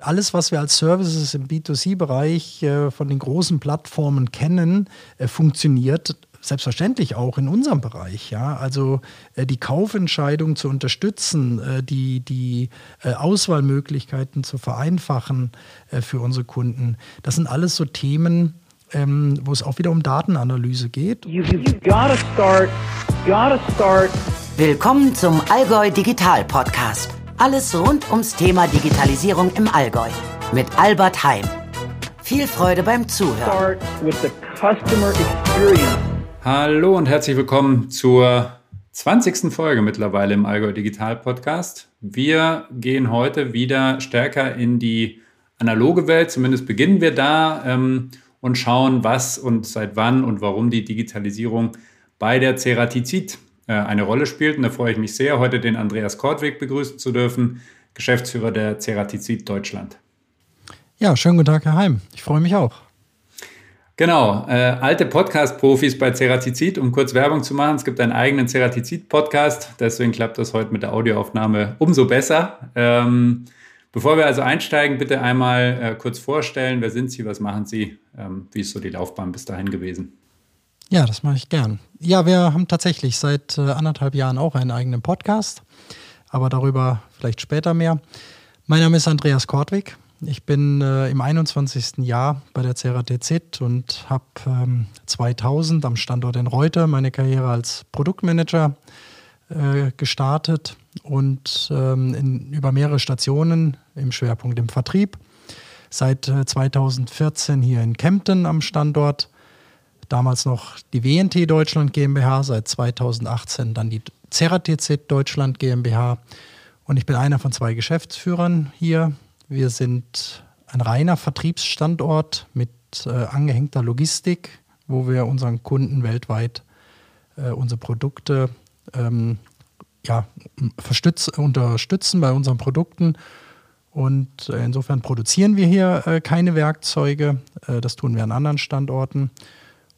Alles, was wir als Services im B2C-Bereich äh, von den großen Plattformen kennen, äh, funktioniert selbstverständlich auch in unserem Bereich. Ja? Also äh, die Kaufentscheidung zu unterstützen, äh, die, die äh, Auswahlmöglichkeiten zu vereinfachen äh, für unsere Kunden, das sind alles so Themen, ähm, wo es auch wieder um Datenanalyse geht. You, start, start. Willkommen zum Allgäu Digital Podcast. Alles rund ums Thema Digitalisierung im Allgäu mit Albert Heim. Viel Freude beim Zuhören. Hallo und herzlich willkommen zur 20. Folge mittlerweile im Allgäu Digital Podcast. Wir gehen heute wieder stärker in die analoge Welt, zumindest beginnen wir da ähm, und schauen, was und seit wann und warum die Digitalisierung bei der Ceratizid eine Rolle spielt. Und da freue ich mich sehr, heute den Andreas Kortweg begrüßen zu dürfen, Geschäftsführer der Ceratizid Deutschland. Ja, schönen guten Tag, Herr Heim. Ich freue mich auch. Genau, äh, alte Podcast-Profis bei Ceratizid, um kurz Werbung zu machen. Es gibt einen eigenen Ceratizid-Podcast, deswegen klappt das heute mit der Audioaufnahme umso besser. Ähm, bevor wir also einsteigen, bitte einmal äh, kurz vorstellen, wer sind Sie, was machen Sie, ähm, wie ist so die Laufbahn bis dahin gewesen? Ja, das mache ich gern. Ja, wir haben tatsächlich seit äh, anderthalb Jahren auch einen eigenen Podcast, aber darüber vielleicht später mehr. Mein Name ist Andreas Kortwig. Ich bin äh, im 21. Jahr bei der CRTZ und habe ähm, 2000 am Standort in Reuter meine Karriere als Produktmanager äh, gestartet und ähm, in, über mehrere Stationen im Schwerpunkt im Vertrieb. Seit äh, 2014 hier in Kempten am Standort damals noch die WNT Deutschland GmbH, seit 2018 dann die Ceratz Deutschland GmbH. Und ich bin einer von zwei Geschäftsführern hier. Wir sind ein reiner Vertriebsstandort mit äh, angehängter Logistik, wo wir unseren Kunden weltweit äh, unsere Produkte ähm, ja, unterstützen bei unseren Produkten. Und äh, insofern produzieren wir hier äh, keine Werkzeuge. Äh, das tun wir an anderen Standorten.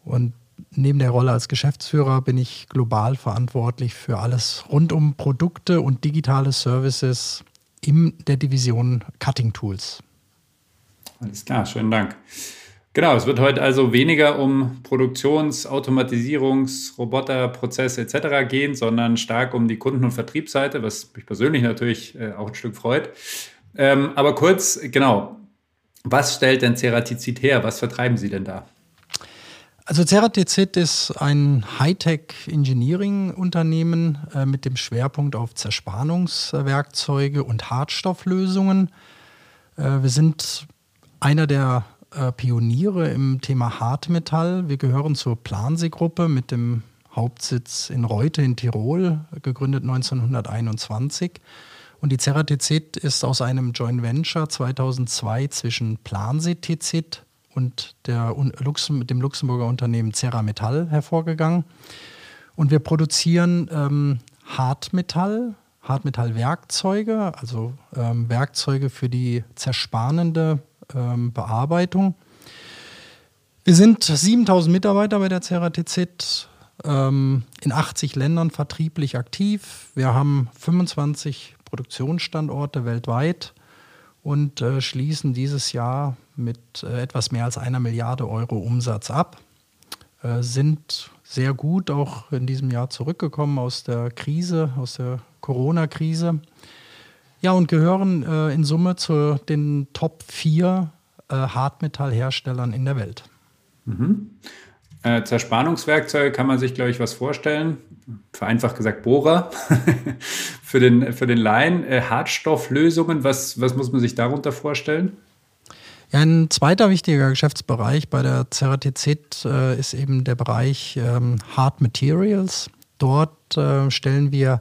Und neben der Rolle als Geschäftsführer bin ich global verantwortlich für alles rund um Produkte und digitale Services in der Division Cutting Tools. Alles klar, schönen Dank. Genau, es wird heute also weniger um Produktions-, Automatisierungs-, Roboter, Prozesse etc. gehen, sondern stark um die Kunden- und Vertriebsseite, was mich persönlich natürlich äh, auch ein Stück freut. Ähm, aber kurz, genau, was stellt denn Ceratizid her? Was vertreiben Sie denn da? Also CeraTZ ist ein Hightech-Engineering-Unternehmen äh, mit dem Schwerpunkt auf Zerspannungswerkzeuge und Hartstofflösungen. Äh, wir sind einer der äh, Pioniere im Thema Hartmetall. Wir gehören zur Plansee-Gruppe mit dem Hauptsitz in Reute in Tirol, gegründet 1921. Und die CeraTZ ist aus einem Joint Venture 2002 zwischen Plansee TZ und der, dem Luxemburger Unternehmen Cerra Metall hervorgegangen. Und wir produzieren ähm, Hartmetall, Hartmetallwerkzeuge, also ähm, Werkzeuge für die zerspanende ähm, Bearbeitung. Wir sind 7000 Mitarbeiter bei der CRTZ, ähm, in 80 Ländern vertrieblich aktiv. Wir haben 25 Produktionsstandorte weltweit und äh, schließen dieses Jahr mit äh, etwas mehr als einer Milliarde Euro Umsatz ab, äh, sind sehr gut auch in diesem Jahr zurückgekommen aus der Krise, aus der Corona-Krise. Ja, und gehören äh, in Summe zu den Top 4 äh, Hartmetallherstellern in der Welt. Mhm. Äh, Zerspannungswerkzeuge kann man sich, glaube ich, was vorstellen. Vereinfacht gesagt Bohrer für, den, für den Laien. Äh, Hartstofflösungen, was, was muss man sich darunter vorstellen? Ein zweiter wichtiger Geschäftsbereich bei der CRTZ äh, ist eben der Bereich ähm, Hard Materials. Dort äh, stellen wir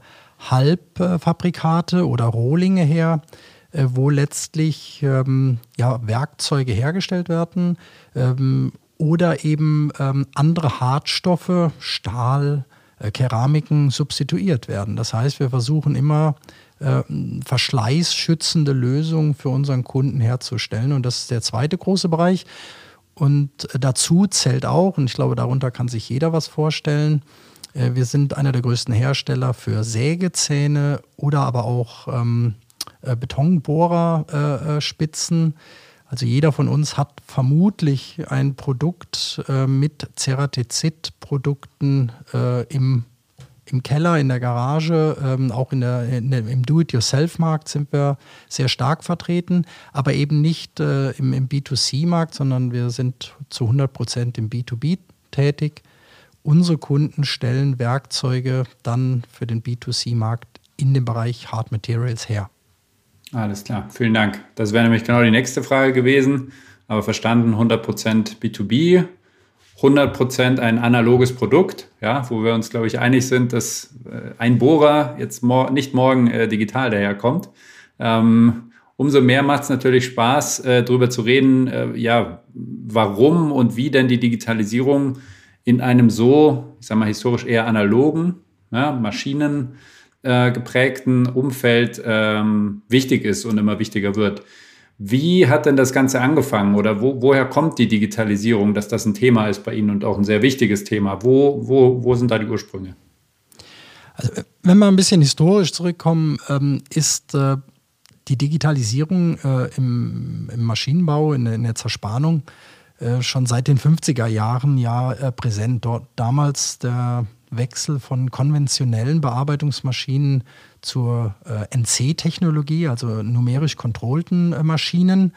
Halbfabrikate oder Rohlinge her, äh, wo letztlich ähm, ja, Werkzeuge hergestellt werden ähm, oder eben ähm, andere Hartstoffe, Stahl, Keramiken substituiert werden. Das heißt, wir versuchen immer äh, verschleißschützende Lösung für unseren Kunden herzustellen. Und das ist der zweite große Bereich. Und dazu zählt auch, und ich glaube, darunter kann sich jeder was vorstellen, äh, wir sind einer der größten Hersteller für Sägezähne oder aber auch ähm, äh, Betonbohrerspitzen. Also jeder von uns hat vermutlich ein Produkt mit Ceratizid-Produkten im im Keller, in der Garage, ähm, auch in der, in der im Do-it-yourself-Markt sind wir sehr stark vertreten, aber eben nicht äh, im, im B2C-Markt, sondern wir sind zu 100 Prozent im B2B tätig. Unsere Kunden stellen Werkzeuge dann für den B2C-Markt in dem Bereich Hard Materials her. Alles klar, vielen Dank. Das wäre nämlich genau die nächste Frage gewesen, aber verstanden 100% B2B 100% ein analoges Produkt, ja, wo wir uns, glaube ich, einig sind, dass äh, ein Bohrer jetzt mor nicht morgen äh, digital daherkommt. Ähm, umso mehr macht es natürlich Spaß, äh, darüber zu reden, äh, ja, warum und wie denn die Digitalisierung in einem so, ich sage mal, historisch eher analogen, ja, Maschinen äh, geprägten Umfeld ähm, wichtig ist und immer wichtiger wird. Wie hat denn das Ganze angefangen oder wo, woher kommt die Digitalisierung, dass das ein Thema ist bei Ihnen und auch ein sehr wichtiges Thema? Wo, wo, wo sind da die Ursprünge? Also, wenn wir ein bisschen historisch zurückkommen, ähm, ist äh, die Digitalisierung äh, im, im, Maschinenbau, in, in der Zerspannung, äh, schon seit den 50er Jahren ja äh, präsent. Dort damals der Wechsel von konventionellen Bearbeitungsmaschinen zur äh, NC-Technologie, also numerisch kontrollten äh, Maschinen,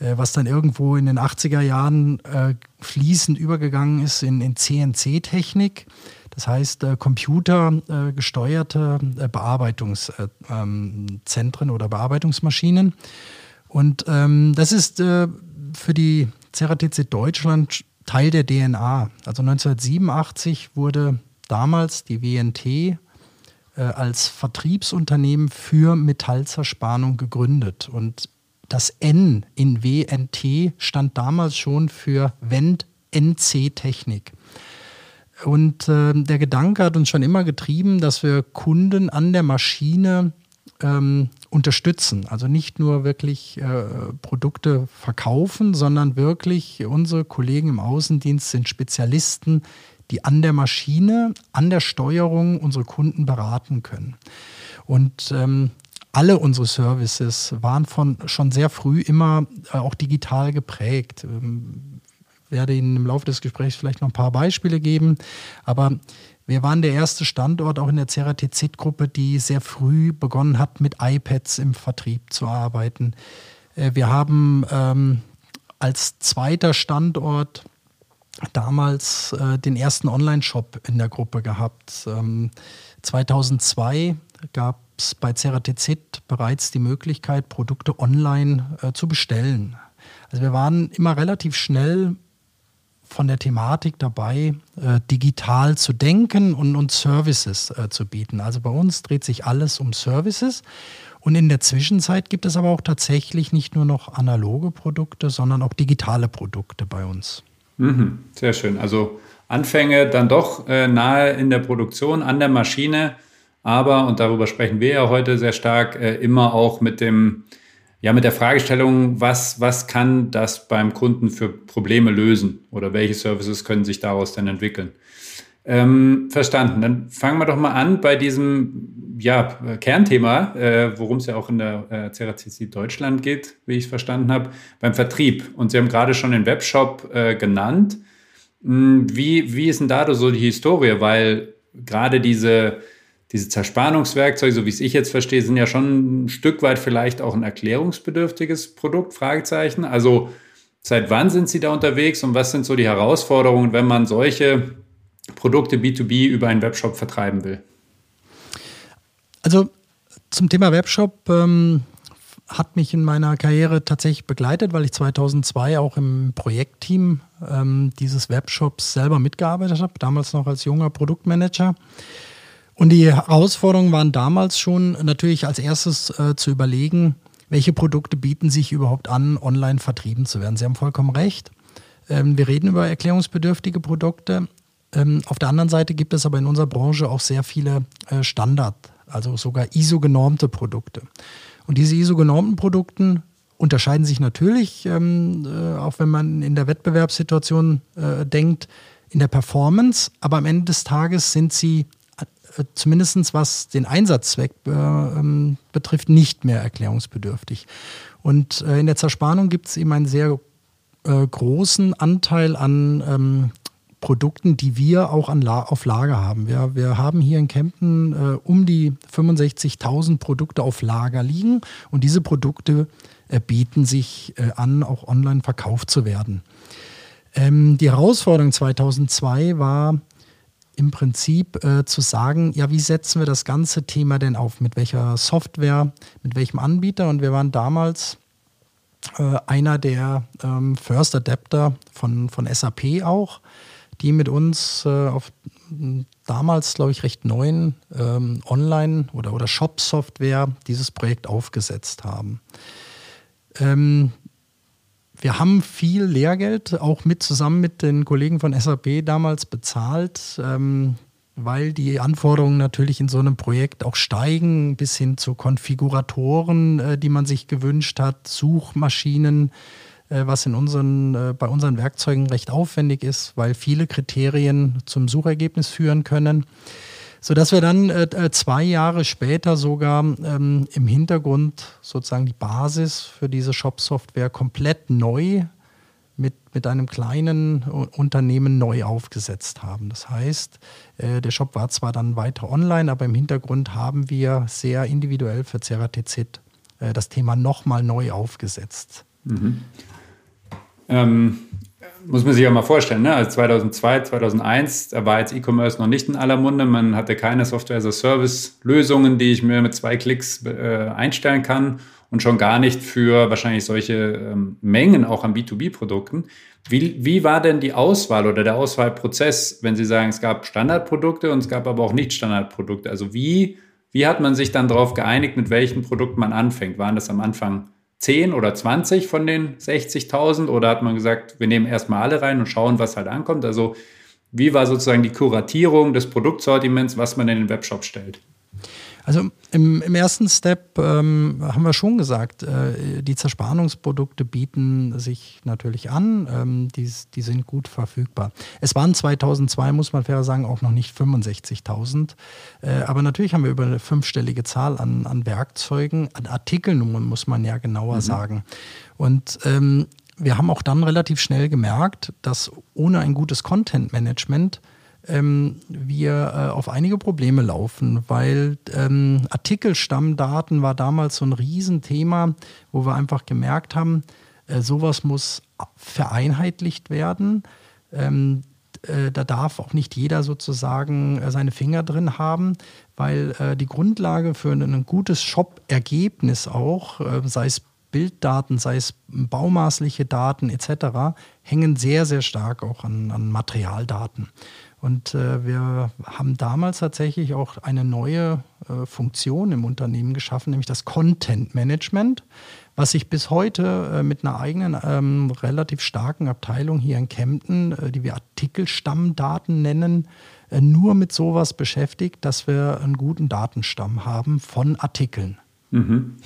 äh, was dann irgendwo in den 80er Jahren äh, fließend übergegangen ist in, in CNC-Technik. Das heißt, äh, computergesteuerte äh, Bearbeitungszentren oder Bearbeitungsmaschinen. Und ähm, das ist für die Ceratizid Deutschland Teil der DNA. Also 1987 wurde damals die WNT äh, als Vertriebsunternehmen für Metallzerspannung gegründet. Und das N in WNT stand damals schon für Wend NC Technik. Und äh, der Gedanke hat uns schon immer getrieben, dass wir Kunden an der Maschine ähm, unterstützen. Also nicht nur wirklich äh, Produkte verkaufen, sondern wirklich unsere Kollegen im Außendienst sind Spezialisten die an der Maschine, an der Steuerung unsere Kunden beraten können. Und ähm, alle unsere Services waren von schon sehr früh immer äh, auch digital geprägt. Ähm, werde Ihnen im Laufe des Gesprächs vielleicht noch ein paar Beispiele geben. Aber wir waren der erste Standort auch in der Ceratizid-Gruppe, die sehr früh begonnen hat, mit iPads im Vertrieb zu arbeiten. Äh, wir haben ähm, als zweiter Standort damals äh, den ersten Online-Shop in der Gruppe gehabt. Ähm, 2002 gab es bei Ceratizid bereits die Möglichkeit, Produkte online äh, zu bestellen. Also wir waren immer relativ schnell von der Thematik dabei, äh, digital zu denken und, und Services äh, zu bieten. Also bei uns dreht sich alles um Services. Und in der Zwischenzeit gibt es aber auch tatsächlich nicht nur noch analoge Produkte, sondern auch digitale Produkte bei uns. Mhm, sehr schön. Also Anfänge dann doch äh, nahe in der Produktion, an der Maschine, aber, und darüber sprechen wir ja heute sehr stark, äh, immer auch mit dem, ja, mit der Fragestellung, was, was kann das beim Kunden für Probleme lösen oder welche Services können sich daraus dann entwickeln? Ähm, verstanden. Dann fangen wir doch mal an bei diesem ja, Kernthema, äh, worum es ja auch in der äh, CRCC Deutschland geht, wie ich es verstanden habe, beim Vertrieb. Und Sie haben gerade schon den Webshop äh, genannt. Hm, wie, wie ist denn da so die Historie? Weil gerade diese, diese Zerspannungswerkzeuge, so wie es ich jetzt verstehe, sind ja schon ein Stück weit vielleicht auch ein erklärungsbedürftiges Produkt, Fragezeichen. Also seit wann sind Sie da unterwegs und was sind so die Herausforderungen, wenn man solche Produkte B2B über einen Webshop vertreiben will? Also zum Thema Webshop ähm, hat mich in meiner Karriere tatsächlich begleitet, weil ich 2002 auch im Projektteam ähm, dieses Webshops selber mitgearbeitet habe, damals noch als junger Produktmanager. Und die Herausforderungen waren damals schon natürlich als erstes äh, zu überlegen, welche Produkte bieten sich überhaupt an, online vertrieben zu werden. Sie haben vollkommen recht. Ähm, wir reden über erklärungsbedürftige Produkte, ähm, auf der anderen Seite gibt es aber in unserer Branche auch sehr viele äh, Standard, also sogar ISO-genormte Produkte. Und diese ISO-genormten Produkte unterscheiden sich natürlich, ähm, äh, auch wenn man in der Wettbewerbssituation äh, denkt, in der Performance, aber am Ende des Tages sind sie äh, zumindest was den Einsatzzweck äh, ähm, betrifft, nicht mehr erklärungsbedürftig. Und äh, in der Zerspannung gibt es eben einen sehr großen Anteil an ähm, Produkten, die wir auch an La auf Lager haben. Wir, wir haben hier in Kempten äh, um die 65.000 Produkte auf Lager liegen und diese Produkte äh, bieten sich äh, an, auch online verkauft zu werden. Ähm, die Herausforderung 2002 war im Prinzip äh, zu sagen, ja, wie setzen wir das ganze Thema denn auf? Mit welcher Software, mit welchem Anbieter? Und wir waren damals äh, einer der ähm, First Adapter von, von SAP auch, die mit uns äh, auf damals, glaube ich, recht neuen ähm, Online- oder, oder Shop-Software dieses Projekt aufgesetzt haben. Ähm, wir haben viel Lehrgeld auch mit zusammen mit den Kollegen von SAP damals bezahlt, ähm, weil die Anforderungen natürlich in so einem Projekt auch steigen, bis hin zu Konfiguratoren, äh, die man sich gewünscht hat, Suchmaschinen, was in unseren, äh, bei unseren Werkzeugen recht aufwendig ist, weil viele Kriterien zum Suchergebnis führen können sodass wir dann äh, äh, zwei Jahre später sogar ähm, im Hintergrund sozusagen die Basis für diese Shop-Software komplett neu mit, mit einem kleinen Unternehmen neu aufgesetzt haben. Das heißt, äh, der Shop war zwar dann weiter online, aber im Hintergrund haben wir sehr individuell für CeraTZ äh, das Thema nochmal neu aufgesetzt. Mhm. Ähm, muss man sich ja mal vorstellen, ne? also 2002, 2001, da war jetzt E-Commerce noch nicht in aller Munde. Man hatte keine Software-as-a-Service-Lösungen, die ich mir mit zwei Klicks äh, einstellen kann und schon gar nicht für wahrscheinlich solche ähm, Mengen auch an B2B-Produkten. Wie, wie war denn die Auswahl oder der Auswahlprozess, wenn Sie sagen, es gab Standardprodukte und es gab aber auch Nicht-Standardprodukte? Also wie, wie hat man sich dann darauf geeinigt, mit welchen Produkten man anfängt? Waren das am Anfang 10 oder 20 von den 60.000 oder hat man gesagt, wir nehmen erstmal alle rein und schauen, was halt ankommt? Also wie war sozusagen die Kuratierung des Produktsortiments, was man in den Webshop stellt? Also im, im ersten Step ähm, haben wir schon gesagt, äh, die Zerspannungsprodukte bieten sich natürlich an, ähm, die, die sind gut verfügbar. Es waren 2002, muss man fair sagen, auch noch nicht 65.000, äh, aber natürlich haben wir über eine fünfstellige Zahl an, an Werkzeugen, an Artikelnummern muss man ja genauer mhm. sagen. Und ähm, wir haben auch dann relativ schnell gemerkt, dass ohne ein gutes Content-Management ähm, wir äh, auf einige Probleme laufen, weil ähm, Artikelstammdaten war damals so ein Riesenthema, wo wir einfach gemerkt haben, äh, sowas muss vereinheitlicht werden. Ähm, äh, da darf auch nicht jeder sozusagen äh, seine Finger drin haben, weil äh, die Grundlage für ein, gutes Shop-Ergebnis auch, sei es Bilddaten, sei es baumaßliche Daten etc., hängen sehr, sehr stark auch an, an Materialdaten. Und äh, wir haben damals tatsächlich auch eine neue äh, Funktion im Unternehmen geschaffen, nämlich das Content Management, was sich bis heute äh, mit einer eigenen ähm, relativ starken Abteilung hier in Kempten, äh, die wir Artikelstammdaten nennen, äh, nur mit sowas beschäftigt, dass wir einen guten Datenstamm haben von Artikeln. Mhm.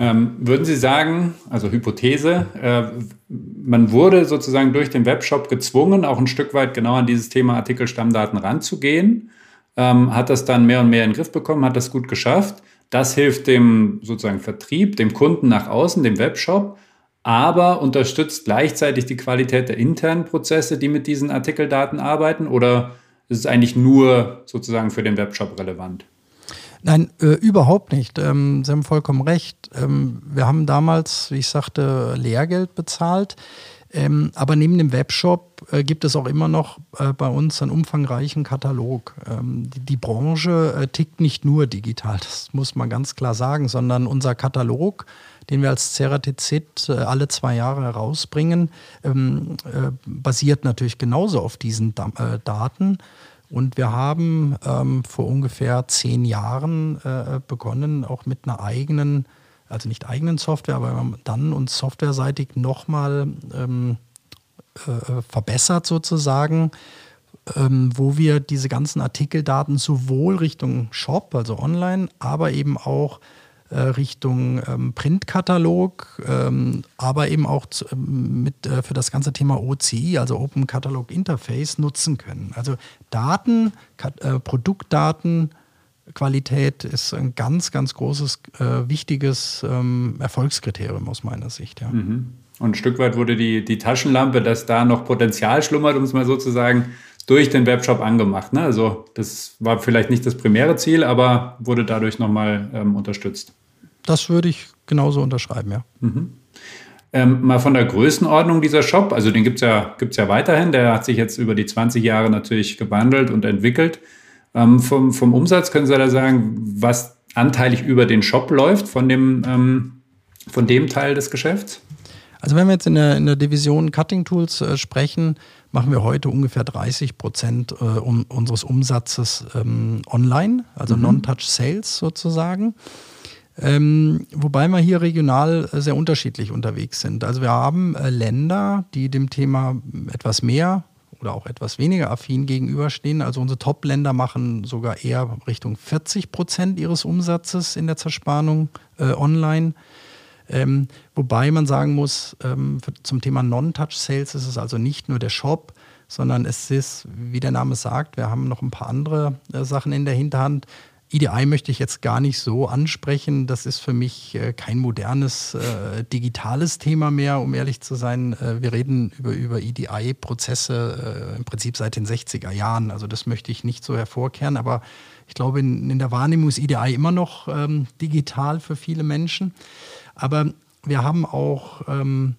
Ähm, würden Sie sagen, also Hypothese, äh, man wurde sozusagen durch den Webshop gezwungen, auch ein Stück weit genau an dieses Thema Artikelstammdaten ranzugehen, ähm, hat das dann mehr und mehr in den Griff bekommen, hat das gut geschafft. Das hilft dem sozusagen Vertrieb, dem Kunden nach außen, dem Webshop, aber unterstützt gleichzeitig die Qualität der internen Prozesse, die mit diesen Artikeldaten arbeiten, oder ist es eigentlich nur sozusagen für den Webshop relevant? Nein, äh, überhaupt nicht. Ähm, Sie haben vollkommen recht. Ähm, wir haben damals, wie ich sagte, Lehrgeld bezahlt. Ähm, aber neben dem Webshop äh, gibt es auch immer noch äh, bei uns einen umfangreichen Katalog. Ähm, die, die, Branche äh, tickt nicht nur digital, das muss man ganz klar sagen, sondern unser Katalog, den wir als Ceratizid äh, alle zwei Jahre herausbringen, ähm, äh, basiert natürlich genauso auf diesen da Daten. Und wir haben ähm, vor ungefähr zehn Jahren äh, begonnen, auch mit einer eigenen, also nicht eigenen Software, aber wir haben dann uns softwareseitig nochmal ähm, äh, verbessert sozusagen, ähm, wo wir diese ganzen Artikeldaten sowohl Richtung Shop, also online, aber eben auch äh, Richtung ähm, Printkatalog, ähm, aber eben auch zu, ähm, mit, äh, für das ganze Thema OCI, also Open Catalog Interface, nutzen können. Also Daten, äh, Produktdaten, ist ein ganz, ganz großes, äh, wichtiges ähm, Erfolgskriterium aus meiner Sicht. Ja. Mhm. Und ein Stück weit wurde die, die Taschenlampe, dass da noch Potenzial schlummert, um es mal so zu sagen, durch den Webshop angemacht. Ne? Also das war vielleicht nicht das primäre Ziel, aber wurde dadurch nochmal ähm, unterstützt. Das würde ich genauso unterschreiben, ja. Mhm. Ähm, mal von der Größenordnung dieser Shop, also den gibt es ja, gibt's ja weiterhin, der hat sich jetzt über die 20 Jahre natürlich gewandelt und entwickelt. Ähm, vom, vom Umsatz können Sie da sagen, was anteilig über den Shop läuft von dem, ähm, von dem Teil des Geschäfts? Also wenn wir jetzt in der, in der Division Cutting Tools äh, sprechen, machen wir heute ungefähr 30 Prozent äh, um, unseres Umsatzes ähm, online, also mhm. Non-Touch Sales sozusagen. Ähm, wobei wir hier regional äh, sehr unterschiedlich unterwegs sind. Also wir haben äh, Länder, die dem Thema etwas mehr oder auch etwas weniger affin gegenüberstehen. Also unsere Top-Länder machen sogar eher Richtung 40 Prozent ihres Umsatzes in der Zerspannung äh, online. Ähm, wobei man sagen muss, ähm, für, zum Thema Non-Touch-Sales ist es also nicht nur der Shop, sondern es ist, wie der Name sagt, wir haben noch ein paar andere äh, Sachen in der Hinterhand. EDI möchte ich jetzt gar nicht so ansprechen. Das ist für mich äh, kein modernes äh, digitales Thema mehr, um ehrlich zu sein. Äh, wir reden über, über EDI-Prozesse äh, im Prinzip seit den 60er Jahren. Also das möchte ich nicht so hervorkehren, aber ich glaube, in, in der Wahrnehmung ist EDI immer noch ähm, digital für viele Menschen. Aber wir haben auch ähm,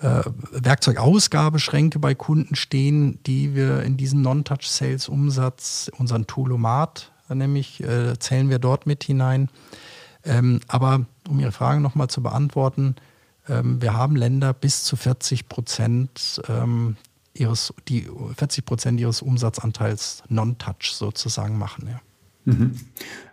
äh, Werkzeugausgabeschränke bei Kunden stehen, die wir in diesen Non-Touch-Sales-Umsatz, unseren Toolomat, nämlich äh, zählen wir dort mit hinein. Ähm, aber um Ihre Frage nochmal zu beantworten, ähm, wir haben Länder bis zu 40 Prozent ähm, ihres, die 40 Prozent ihres Umsatzanteils Non-Touch sozusagen machen. Ja. Mhm.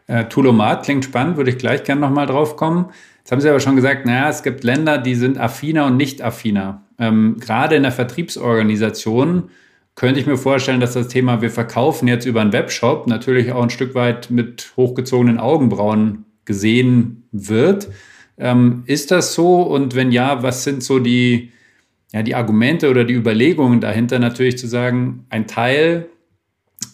Äh, Toolomat klingt spannend, würde ich gleich gerne nochmal drauf kommen. Jetzt haben Sie aber schon gesagt, naja, es gibt Länder, die sind affiner und nicht affiner. Ähm, gerade in der Vertriebsorganisation könnte ich mir vorstellen, dass das Thema, wir verkaufen jetzt über einen Webshop, natürlich auch ein Stück weit mit hochgezogenen Augenbrauen gesehen wird. Ähm, ist das so? Und wenn ja, was sind so die, ja, die Argumente oder die Überlegungen dahinter, natürlich zu sagen, ein Teil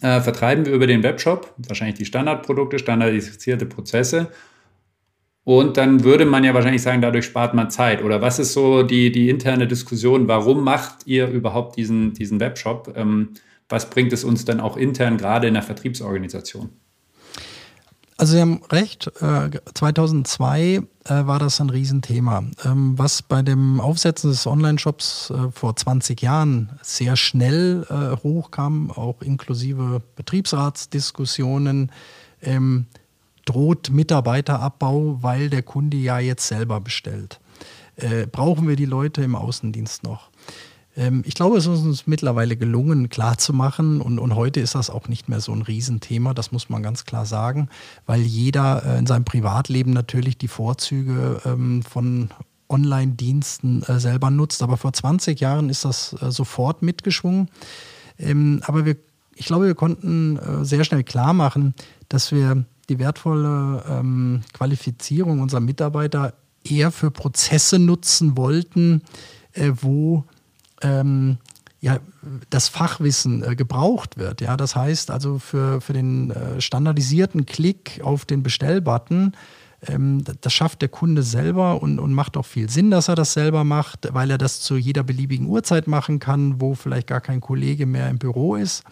äh, vertreiben wir über den Webshop, wahrscheinlich die Standardprodukte, standardisierte Prozesse und dann würde man ja wahrscheinlich sagen, dadurch spart man Zeit. Oder was ist so die, die interne Diskussion? Warum macht ihr überhaupt diesen, diesen Webshop? Ähm, was bringt es uns dann auch intern, gerade in der Vertriebsorganisation? Also Sie haben recht, 2002 äh, äh, war das ein Riesenthema. Ähm, was bei dem Aufsetzen des Online-Shops äh, vor 20 Jahren sehr schnell hochkam, auch inklusive Betriebsratsdiskussionen, ähm, droht Mitarbeiterabbau, weil der Kunde ja jetzt selber bestellt. Äh, brauchen wir die Leute im Außendienst noch? Ähm, ich glaube, es ist uns mittlerweile gelungen, klarzumachen und, und heute ist das auch nicht mehr so ein Riesenthema, das muss man ganz klar sagen, weil jeder äh, in seinem Privatleben natürlich die Vorzüge ähm, von Online-Diensten äh, selber nutzt. Aber vor 20 Jahren ist das äh, sofort mitgeschwungen. Ähm, aber wir, ich glaube, wir konnten äh, sehr schnell klar machen, dass wir die wertvolle ähm, Qualifizierung unserer Mitarbeiter eher für Prozesse nutzen wollten, äh, wo ähm, ja, das Fachwissen äh, gebraucht wird. Ja, das heißt also für, für den äh, standardisierten Klick auf den Bestellbutton, ähm, das schafft der Kunde selber und, und macht auch viel Sinn, dass er das selber macht, weil er das zu jeder beliebigen Uhrzeit machen kann, wo vielleicht gar kein Kollege mehr im Büro ist.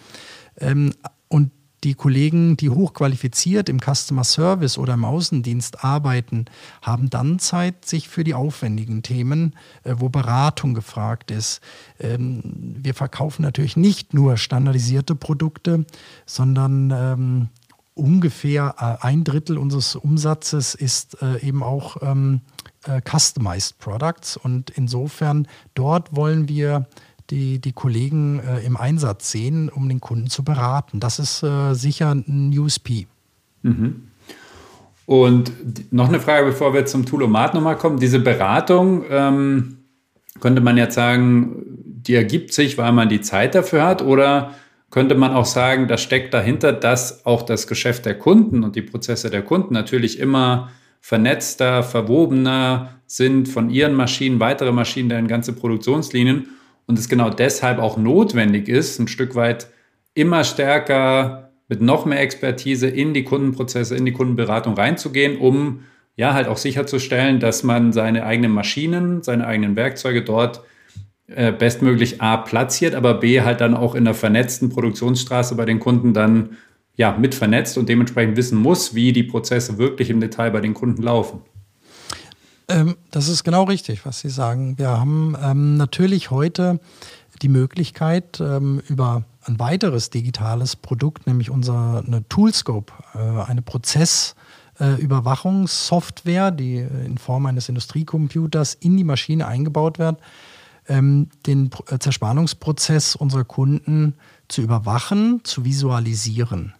Ähm, und die Kollegen, die hochqualifiziert im Customer Service oder im Außendienst arbeiten, haben dann Zeit, sich für die aufwendigen Themen, äh, wo Beratung gefragt ist. Ähm, wir verkaufen natürlich nicht nur standardisierte Produkte, sondern ähm, ungefähr äh, ein Drittel unseres Umsatzes ist äh, eben auch ähm, Customized Products. Und insofern dort wollen wir die, die Kollegen äh, im Einsatz sehen, um den Kunden zu beraten. Das ist äh, sicher ein USP. Mhm. Und noch eine Frage, bevor wir zum Toolomat nochmal kommen. Diese Beratung, ähm, könnte man jetzt sagen, die ergibt sich, weil man die Zeit dafür hat? Oder könnte man auch sagen, das steckt dahinter, dass auch das Geschäft der Kunden und die Prozesse der Kunden natürlich immer vernetzter, verwobener sind von ihren Maschinen, weitere Maschinen, deren ganze Produktionslinien und es genau deshalb auch notwendig ist, ein Stück weit immer stärker mit noch mehr Expertise in die Kundenprozesse, in die Kundenberatung reinzugehen, um ja halt auch sicherzustellen, dass man seine eigenen Maschinen, seine eigenen Werkzeuge dort äh, bestmöglich A platziert, aber B halt dann auch in der vernetzten Produktionsstraße bei den Kunden dann ja mit vernetzt und dementsprechend wissen muss, wie die Prozesse wirklich im Detail bei den Kunden laufen. Ähm, das ist genau richtig, was Sie sagen. Wir haben ähm, natürlich heute die Möglichkeit, ähm, über ein weiteres digitales Produkt, nämlich unser eine Toolscope, äh, eine Prozessüberwachungssoftware, die in Form eines Industriecomputers in die Maschine eingebaut wird, ähm, den äh, Zerspannungsprozess unserer Kunden zu überwachen, zu visualisieren.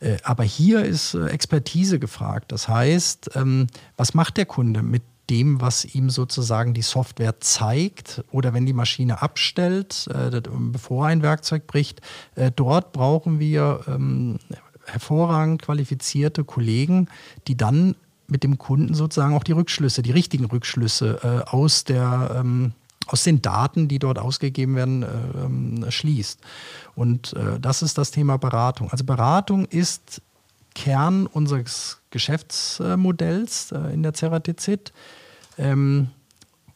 Äh, aber hier ist äh, Expertise gefragt. Das heißt, ähm, was macht der Kunde mit dem, was ihm sozusagen die Software zeigt oder wenn die Maschine abstellt, äh, bevor ein Werkzeug bricht. Äh, dort brauchen wir ähm, hervorragend qualifizierte Kollegen, die dann mit dem Kunden sozusagen auch die Rückschlüsse, die richtigen Rückschlüsse äh, aus der ähm, aus den Daten, die dort ausgegeben werden, äh, ähm, schließt. Und äh, das ist das Thema Beratung. Also Beratung ist Kern unseres Geschäftsmodells äh, in der Ceratizid, ähm,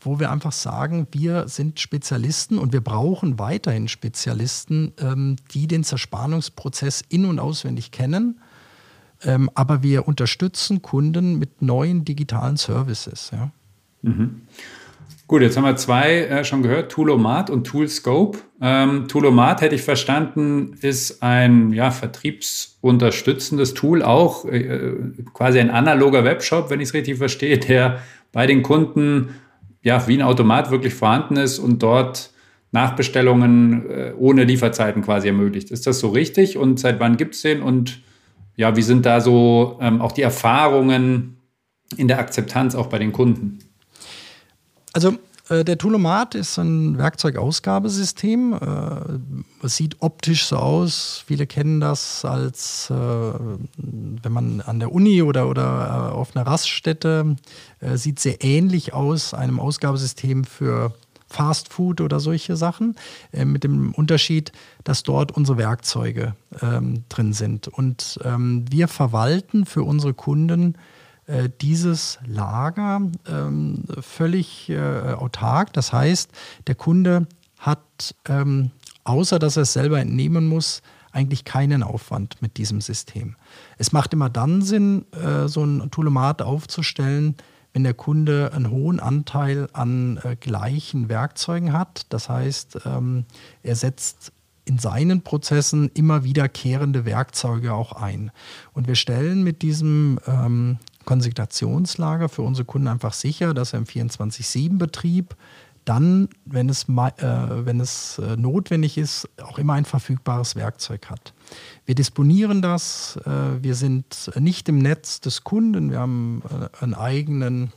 wo wir einfach sagen, wir sind Spezialisten und wir brauchen weiterhin Spezialisten, ähm, die den Zerspannungsprozess in- und auswendig kennen. Ähm, aber wir unterstützen Kunden mit neuen digitalen Services. Ja. Mhm. Gut, jetzt haben wir zwei äh, schon gehört, Toolomat und Toolscope. Ähm, Toolomat hätte ich verstanden, ist ein ja, vertriebsunterstützendes Tool, auch äh, quasi ein analoger Webshop, wenn ich es richtig verstehe, der bei den Kunden ja wie ein Automat wirklich vorhanden ist und dort Nachbestellungen äh, ohne Lieferzeiten quasi ermöglicht. Ist das so richtig und seit wann gibt es den und ja, wie sind da so ähm, auch die Erfahrungen in der Akzeptanz auch bei den Kunden? Also äh, der Toolomat ist ein Werkzeugausgabesystem. Äh, es sieht optisch so aus. Viele kennen das als, äh, wenn man an der Uni oder, oder auf einer Raststätte, sieht sehr ähnlich aus einem Ausgabesystem für Fast Food oder solche Sachen, mit dem Unterschied, dass dort unsere Werkzeuge ähm, drin sind. Und ähm, wir verwalten für unsere Kunden äh, dieses Lager ähm, völlig äh, autark. Das heißt, der Kunde hat, ähm, außer dass er es selber entnehmen muss, eigentlich keinen Aufwand mit diesem System. Es macht immer dann Sinn, äh, so ein Toolomat aufzustellen, wenn der Kunde einen hohen Anteil an äh, gleichen Werkzeugen hat. Das heißt, ähm, er setzt in seinen Prozessen immer wiederkehrende Werkzeuge auch ein. Und wir stellen mit diesem ähm, Konsignationslager für unsere Kunden einfach sicher, dass er im 24-7-Betrieb dann, wenn es, äh, wenn es äh, notwendig ist, auch immer ein verfügbares Werkzeug hat. Wir disponieren das, äh, wir sind nicht im Netz des Kunden, wir haben äh, einen eigenen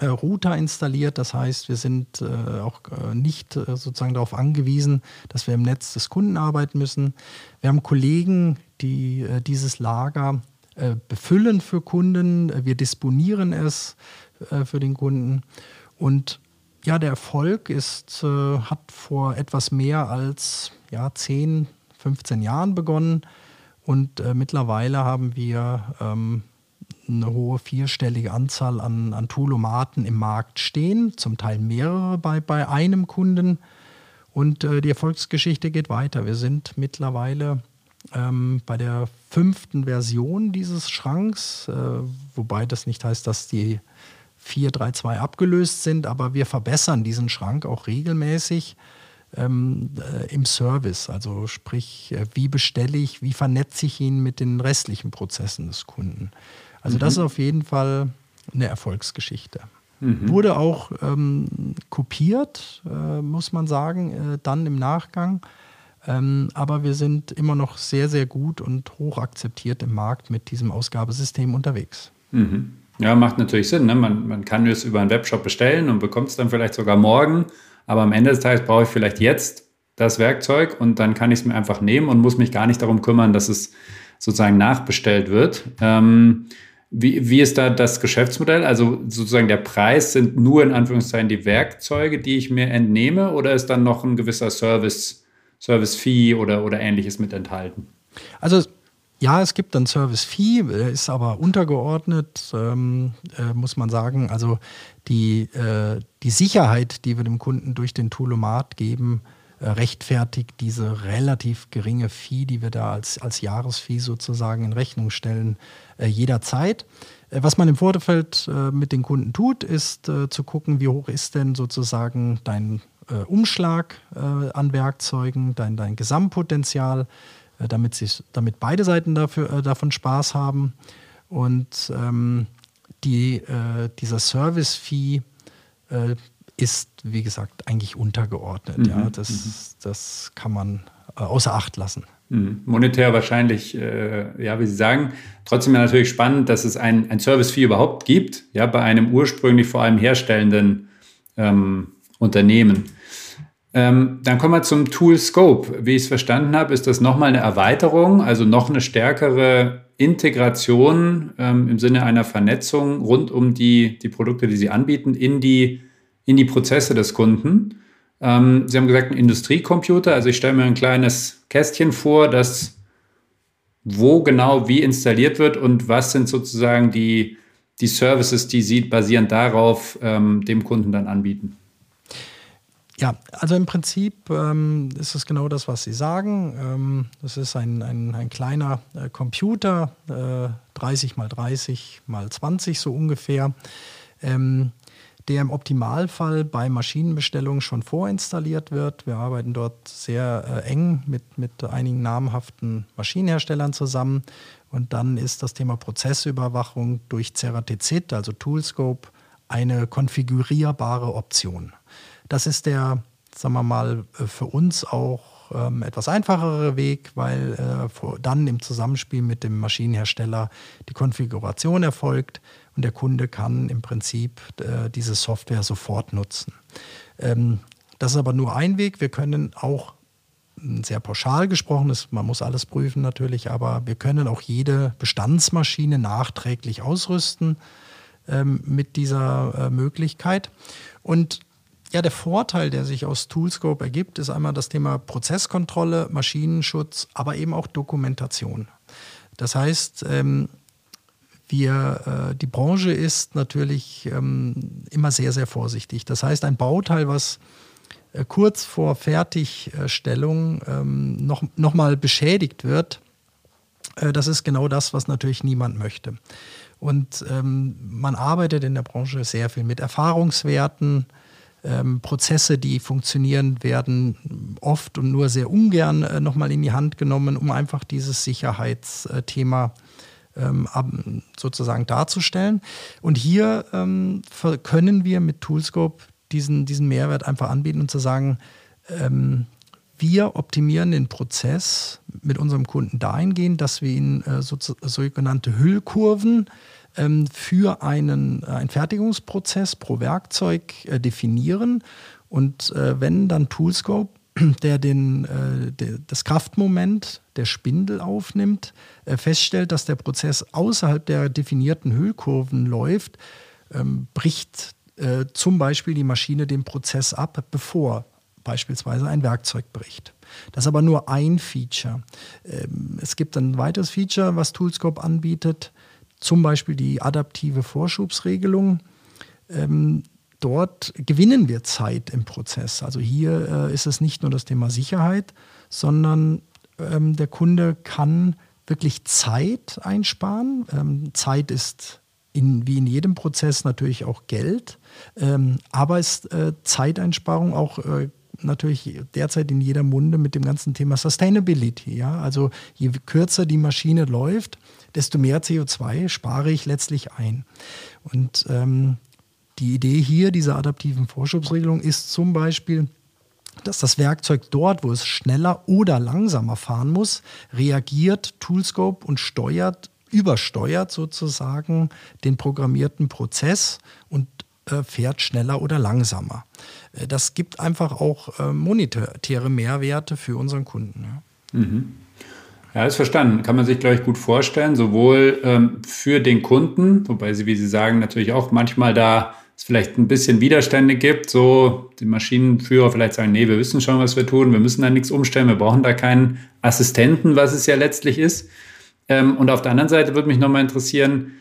äh, Router installiert, das heißt, wir sind äh, auch nicht sozusagen darauf angewiesen, dass wir im Netz des Kunden arbeiten müssen. Wir haben Kollegen, die dieses Lager äh, befüllen für Kunden, wir disponieren es äh, für den Kunden. Und ja, der Erfolg ist, äh, hat vor etwas mehr als ja, 10, 15 Jahren begonnen. Und äh, mittlerweile haben wir ähm, eine hohe vierstellige Anzahl an, an Toolomaten im Markt stehen, zum Teil mehrere bei, bei einem Kunden. Und äh, die Erfolgsgeschichte geht weiter. Wir sind mittlerweile ähm, bei der fünften Version dieses Schranks, äh, wobei das nicht heißt, dass die 432 abgelöst sind, aber wir verbessern diesen Schrank auch regelmäßig ähm, äh, im Service. Also sprich, äh, wie bestelle ich, wie vernetze ich ihn mit den restlichen Prozessen des Kunden. Also mhm. das ist auf jeden Fall eine Erfolgsgeschichte. Mhm. Wurde auch ähm, kopiert, äh, muss man sagen, äh, dann im Nachgang. Ähm, aber wir sind immer noch sehr, sehr gut und hoch akzeptiert im Markt mit diesem Ausgabesystem unterwegs. Mhm. Ja, macht natürlich Sinn. Ne? Man, man kann es über einen Webshop bestellen und bekommt es dann vielleicht sogar morgen. Aber am Ende des Tages brauche ich vielleicht jetzt das Werkzeug und dann kann ich es mir einfach nehmen und muss mich gar nicht darum kümmern, dass es sozusagen nachbestellt wird. Ähm, Wie, wie ist da das Geschäftsmodell? Also sozusagen der Preis sind nur in Anführungszeichen die Werkzeuge, die ich mir entnehme, oder ist dann noch ein gewisser Service, Service-Fee oder, oder ähnliches mit enthalten? Also ja, es gibt ein Service-Fee, ist aber untergeordnet, ähm, äh, muss man sagen. Also die, äh, die Sicherheit, die wir dem Kunden durch den Toolomat geben, äh, rechtfertigt diese relativ geringe Fee, die wir da als, als Jahresfee sozusagen in Rechnung stellen, äh, jederzeit. Äh, was man im Vorfeld äh, mit den Kunden tut, ist zu gucken, wie hoch ist denn sozusagen dein Umschlag an Werkzeugen, dein, dein Gesamtpotenzial äh, damit, sich, damit beide Seiten dafür, äh, davon Spaß haben. Und ähm, die, äh, dieser Service-Fee äh, ist, wie gesagt, eigentlich untergeordnet. Mhm. Ja, das, mhm. das kann man äh, außer Acht lassen. Mhm. Monetär wahrscheinlich, äh, ja, wie Sie sagen. Trotzdem natürlich spannend, dass es ein, ein Service-Fee überhaupt gibt, ja, bei einem ursprünglich vor allem herstellenden ähm, Unternehmen. Ähm, dann kommen wir zum Tool Scope. Wie ich es verstanden habe, ist das nochmal eine Erweiterung, also noch eine stärkere Integration ähm, im Sinne einer Vernetzung rund um die, die Produkte, die Sie anbieten, in die, in die Prozesse des Kunden. Ähm, Sie haben gesagt, ein Industriecomputer. Also ich stelle mir ein kleines Kästchen vor, das wo genau wie installiert wird und was sind sozusagen die, die Services, die Sie basierend darauf ähm, dem Kunden dann anbieten. Ja, also im Prinzip ähm, ist es genau das, was Sie sagen. Ähm, das ist ein, ein, ein kleiner äh, Computer, äh, 30 mal 30 mal 20 so ungefähr, ähm, der im Optimalfall bei Maschinenbestellungen schon vorinstalliert wird. Wir arbeiten dort sehr äh, eng mit, mit einigen namhaften Maschinenherstellern zusammen. Und dann ist das Thema Prozessüberwachung durch Ceratizid, also Toolscope, eine konfigurierbare Option. Das ist der, sagen wir mal, äh, für uns auch ähm, etwas einfachere Weg, weil äh, dann im Zusammenspiel mit dem Maschinenhersteller die Konfiguration erfolgt und der Kunde kann im Prinzip äh, diese Software sofort nutzen. Ähm, das ist aber nur ein Weg. Wir können auch hm, sehr pauschal gesprochen ist, man muss alles prüfen natürlich, aber wir können auch jede Bestandsmaschine nachträglich ausrüsten ähm, mit dieser äh, Möglichkeit. Und ja, der Vorteil, der sich aus Toolscope ergibt, ist einmal das Thema Prozesskontrolle, Maschinenschutz, aber eben auch Dokumentation. Das heißt, ähm, wir, äh, die Branche ist natürlich ähm, immer sehr, sehr vorsichtig. Das heißt, ein Bauteil, was äh, kurz vor Fertigstellung ähm, noch, noch mal beschädigt wird, äh, das ist genau das, was natürlich niemand möchte. Und ähm, man arbeitet in der Branche sehr viel mit Erfahrungswerten, ähm, Prozesse, die funktionieren, werden oft und nur sehr ungern äh, nochmal in die Hand genommen, um einfach dieses Sicherheitsthema ähm, sozusagen darzustellen. Und hier ähm, können wir mit Toolscope diesen, diesen Mehrwert einfach anbieten und zu sagen, ähm, wir optimieren den Prozess mit unserem Kunden dahingehend, dass wir ihn äh, so, sogenannte Hüllkurven ähm, für einen, äh, einen Fertigungsprozess pro Werkzeug äh, definieren. Und äh, wenn dann Toolscope der den, äh, der, das Kraftmoment der Spindel aufnimmt, äh, feststellt, dass der Prozess außerhalb der definierten Hüllkurven läuft, ähm, bricht äh, zum Beispiel die Maschine den Prozess ab, bevor beispielsweise ein Werkzeug bricht. Das ist aber nur ein Feature. Ähm, es gibt ein weiteres Feature, was Toolscope anbietet zum Beispiel die adaptive Vorschubsregelung. Ähm, dort gewinnen wir Zeit im Prozess. Also hier äh, ist es nicht nur das Thema Sicherheit, sondern ähm, der Kunde kann wirklich Zeit einsparen. Ähm, Zeit ist in, wie in jedem Prozess natürlich auch Geld, ähm, aber ist äh, Zeiteinsparung auch äh, natürlich derzeit in jeder Munde mit dem ganzen Thema Sustainability. Ja? Also je kürzer die Maschine läuft, desto mehr CO2 spare ich letztlich ein. Und ähm, die Idee hier dieser adaptiven Vorschubsregelung ist zum Beispiel, dass das Werkzeug dort, wo es schneller oder langsamer fahren muss, reagiert Toolscope und steuert, übersteuert sozusagen den programmierten Prozess und äh, fährt schneller oder langsamer. Äh, das gibt einfach auch äh, monetäre Mehrwerte für unseren Kunden. Mhm. Ja, ist verstanden. Kann man sich, glaube ich, gut vorstellen, sowohl ähm, für den Kunden, wobei sie, wie Sie sagen, natürlich auch manchmal da es vielleicht ein bisschen Widerstände gibt, so die Maschinenführer vielleicht sagen, nee, wir wissen schon, was wir tun, wir müssen da nichts umstellen, wir brauchen da keinen Assistenten, was es ja letztlich ist. Ähm, und auf der anderen Seite würde mich nochmal interessieren,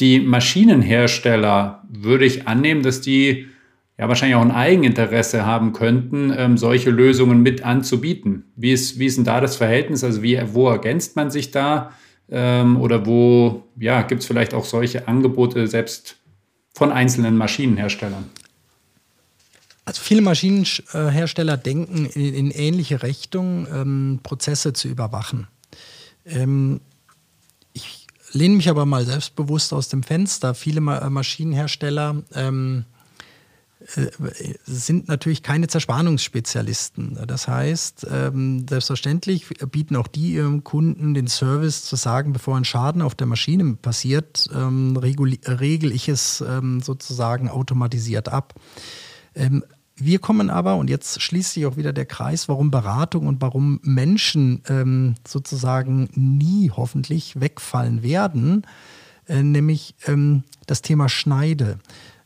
die Maschinenhersteller würde ich annehmen, dass die ja wahrscheinlich auch ein Eigeninteresse haben könnten, ähm, solche Lösungen mit anzubieten. Wie ist, wie ist denn da das Verhältnis? Also wie, wo ergänzt man sich da? Ähm, oder wo ja, gibt es vielleicht auch solche Angebote selbst von einzelnen Maschinenherstellern? Also viele Maschinenhersteller denken in, in ähnliche Richtungen, ähm, Prozesse zu überwachen. Ähm, ich lehne mich aber mal selbstbewusst aus dem Fenster. Viele Ma Maschinenhersteller ähm, äh, sind natürlich keine Zerspannungsspezialisten. Das heißt, ähm, selbstverständlich bieten auch die ihrem Kunden den Service zu sagen, bevor ein Schaden auf der Maschine passiert, ähm, regel ich es ähm, sozusagen automatisiert ab. Wir kommen aber, und jetzt schließt sich auch wieder der Kreis, warum Beratung und warum Menschen ähm, sozusagen nie hoffentlich wegfallen werden, äh, nämlich ähm, das Thema Schneide.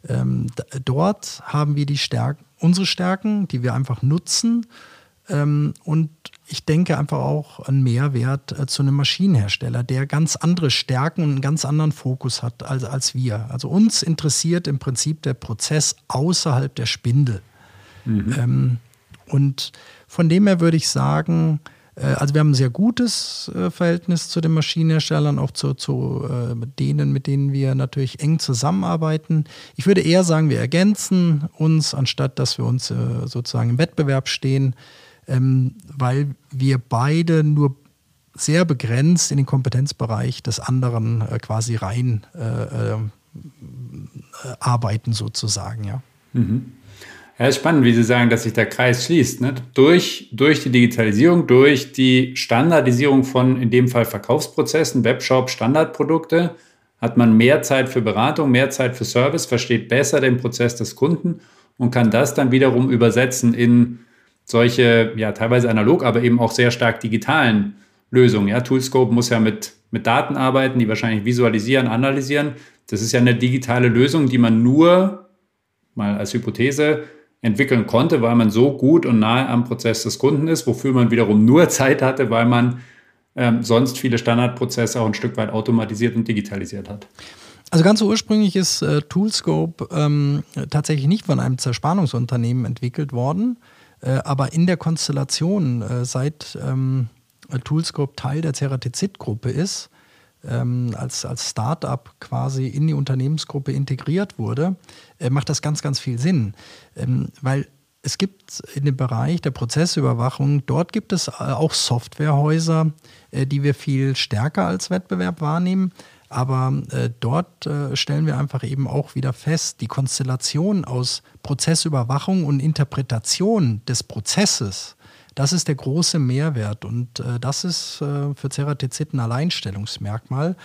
Ähm, dort haben wir die Stärken, unsere Stärken, die wir einfach nutzen. Ähm, und ich denke einfach auch einen Mehrwert äh, zu einem Maschinenhersteller, der ganz andere Stärken und einen ganz anderen Fokus hat als, als wir. Also uns interessiert im Prinzip der Prozess außerhalb der Spindel. Mhm. Ähm, und von dem her würde ich sagen, also wir haben ein sehr gutes äh, Verhältnis zu den Maschinenherstellern, auch zu, zu äh, denen, mit denen wir natürlich eng zusammenarbeiten. Ich würde eher sagen, wir ergänzen uns, anstatt dass wir uns sozusagen im Wettbewerb stehen, ähm, weil wir beide nur sehr begrenzt in den Kompetenzbereich des anderen quasi rein arbeiten sozusagen. Mhm. Ja, ist spannend, wie Sie sagen, dass sich der Kreis schließt. Ne? Durch, durch die Digitalisierung, durch die Standardisierung von, in dem Fall Verkaufsprozessen, Webshop, Standardprodukte, hat man mehr Zeit für Beratung, mehr Zeit für Service, versteht besser den Prozess des Kunden und kann das dann wiederum übersetzen in solche, ja, teilweise analog, aber eben auch sehr stark digitalen Lösungen. Ja, Toolscope muss ja mit, mit Daten arbeiten, die wahrscheinlich visualisieren, analysieren. Das ist ja eine digitale Lösung, die man nur, mal als Hypothese, entwickeln konnte, weil man so gut und nahe am Prozess des Kunden ist, wofür man wiederum nur Zeit hatte, weil man ähm, sonst viele Standardprozesse auch ein Stück weit automatisiert und digitalisiert hat. Also ganz ursprünglich ist äh, Toolscope ähm, tatsächlich nicht von einem Zerspannungsunternehmen entwickelt worden, äh, aber in der Konstellation, äh, seit ähm, Toolscope Teil der Ceratizid-Gruppe ist, ähm, als, als Start-up quasi in die Unternehmensgruppe integriert wurde, äh, macht das ganz, ganz viel Sinn. Ähm, weil es gibt in dem Bereich der Prozessüberwachung, dort gibt es äh, auch Softwarehäuser, äh, die wir viel stärker als Wettbewerb wahrnehmen. Aber äh, dort stellen wir einfach eben auch wieder fest, die Konstellation aus Prozessüberwachung und Interpretation des Prozesses das ist der große Mehrwert und äh, das ist äh, für Ceratizid ein Alleinstellungsmerkmal,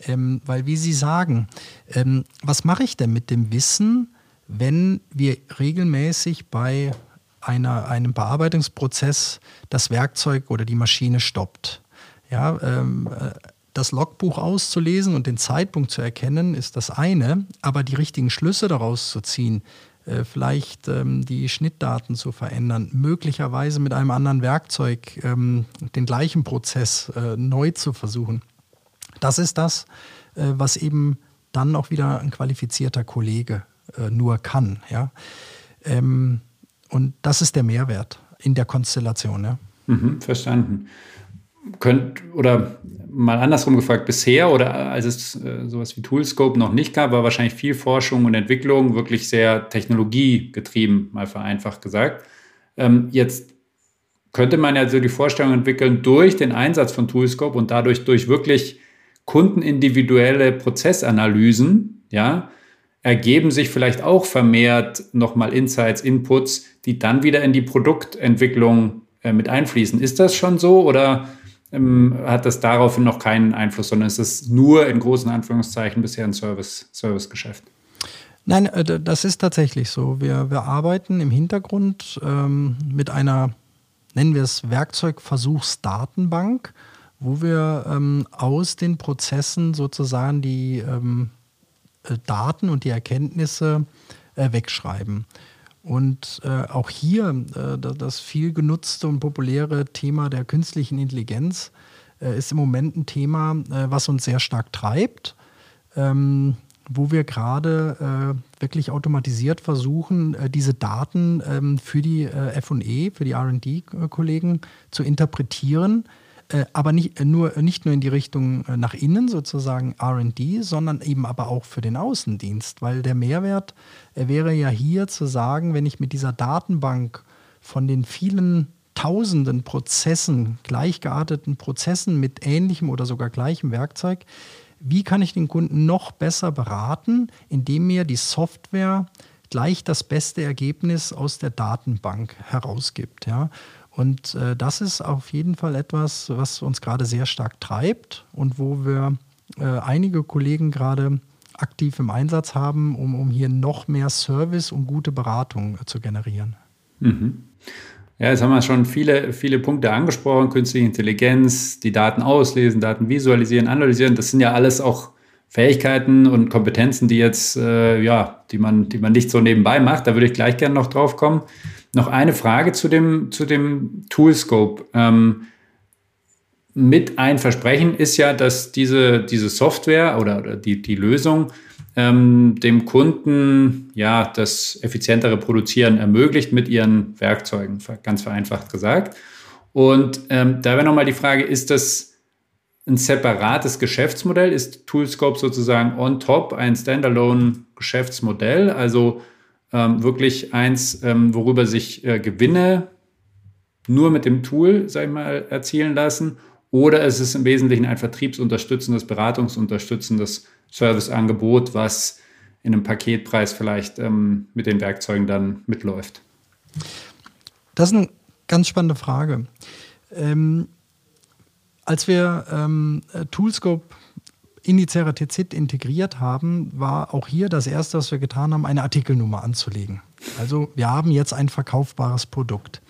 ähm, weil wie Sie sagen, ähm, was mache ich denn mit dem Wissen, wenn wir regelmäßig bei einer, einem Bearbeitungsprozess das Werkzeug oder die Maschine stoppt? Ja, ähm, äh, das Logbuch auszulesen und den Zeitpunkt zu erkennen, ist das eine, aber die richtigen Schlüsse daraus zu ziehen, äh, vielleicht ähm, die Schnittdaten zu verändern, möglicherweise mit einem anderen Werkzeug ähm, den gleichen Prozess äh, neu zu versuchen. Das ist das, äh, was eben dann auch wieder ein qualifizierter Kollege äh, nur kann. Ja? Ähm, und das ist der Mehrwert in der Konstellation. Ja? Mhm, verstanden könnt, oder mal andersrum gefragt, bisher oder als es äh, sowas wie Toolscope noch nicht gab, war wahrscheinlich viel Forschung und Entwicklung wirklich sehr technologiegetrieben, mal vereinfacht gesagt. Ähm, jetzt könnte man ja so die Vorstellung entwickeln, durch den Einsatz von Toolscope und dadurch durch wirklich kundenindividuelle Prozessanalysen, ja, ergeben sich vielleicht auch vermehrt nochmal Insights, Inputs, die dann wieder in die Produktentwicklung äh, mit einfließen. Ist das schon so oder ähm, hat das daraufhin noch keinen Einfluss, sondern es ist nur in großen Anführungszeichen bisher ein Service, Servicegeschäft. Nein, äh, das ist tatsächlich so. Wir, wir arbeiten im Hintergrund ähm, mit einer, nennen wir es Werkzeugversuchsdatenbank, wo wir ähm, aus den Prozessen sozusagen die ähm, äh, Daten und die Erkenntnisse äh, wegschreiben. Und äh, auch hier äh, das viel genutzte und populäre Thema der künstlichen Intelligenz äh, ist im Moment ein Thema, äh, was uns sehr stark treibt, ähm, wo wir gerade äh, wirklich automatisiert versuchen, äh, diese Daten ähm, für die FE, für die RD-Kollegen zu interpretieren aber nicht äh, nur, nicht nur in die Richtung äh, nach innen, sozusagen RD, sondern eben aber auch für den Außendienst, weil der Mehrwert wäre ja hier zu sagen, wenn ich mit dieser Datenbank von den vielen tausenden Prozessen, gleichgearteten Prozessen mit ähnlichem oder sogar gleichem Werkzeug, wie kann ich den Kunden noch besser beraten, indem mir die Software gleich das beste Ergebnis aus der Datenbank herausgibt. Ja? Und äh, das ist auf jeden Fall etwas, was uns gerade sehr stark treibt und wo wir äh, einige Kollegen gerade aktiv im Einsatz haben, um, um hier noch mehr Service und gute Beratung äh, zu generieren. Mhm. Ja, jetzt haben wir schon viele, viele Punkte angesprochen. Künstliche Intelligenz, die Daten auslesen, Daten visualisieren, analysieren. Das sind ja alles auch Fähigkeiten und Kompetenzen, die jetzt, äh, ja, die man, die man nicht so nebenbei macht. Da würde ich gleich gerne noch drauf kommen. Noch eine Frage zu dem, zu dem Toolscope. Ähm, mit ein Versprechen ist ja, dass diese, diese Software oder, oder die, die Lösung ähm, dem Kunden ja das effizientere Produzieren ermöglicht mit ihren Werkzeugen, ganz vereinfacht gesagt. Und ähm, da wäre nochmal die Frage, ist das ein separates Geschäftsmodell? Ist Toolscope sozusagen on top ein Standalone Geschäftsmodell? Also ähm, wirklich eins, ähm, worüber sich äh, Gewinne nur mit dem Tool, sag ich mal, erzielen lassen. Oder es ist im Wesentlichen ein vertriebsunterstützendes, beratungsunterstützendes Serviceangebot, was in einem Paketpreis vielleicht ähm, mit den Werkzeugen dann mitläuft. Das ist eine ganz spannende Frage. Ähm, als wir ähm, Toolscope in die Ceratizid integriert haben, war auch hier das Erste, was wir getan haben, eine Artikelnummer anzulegen. Also wir haben jetzt ein verkaufbares Produkt.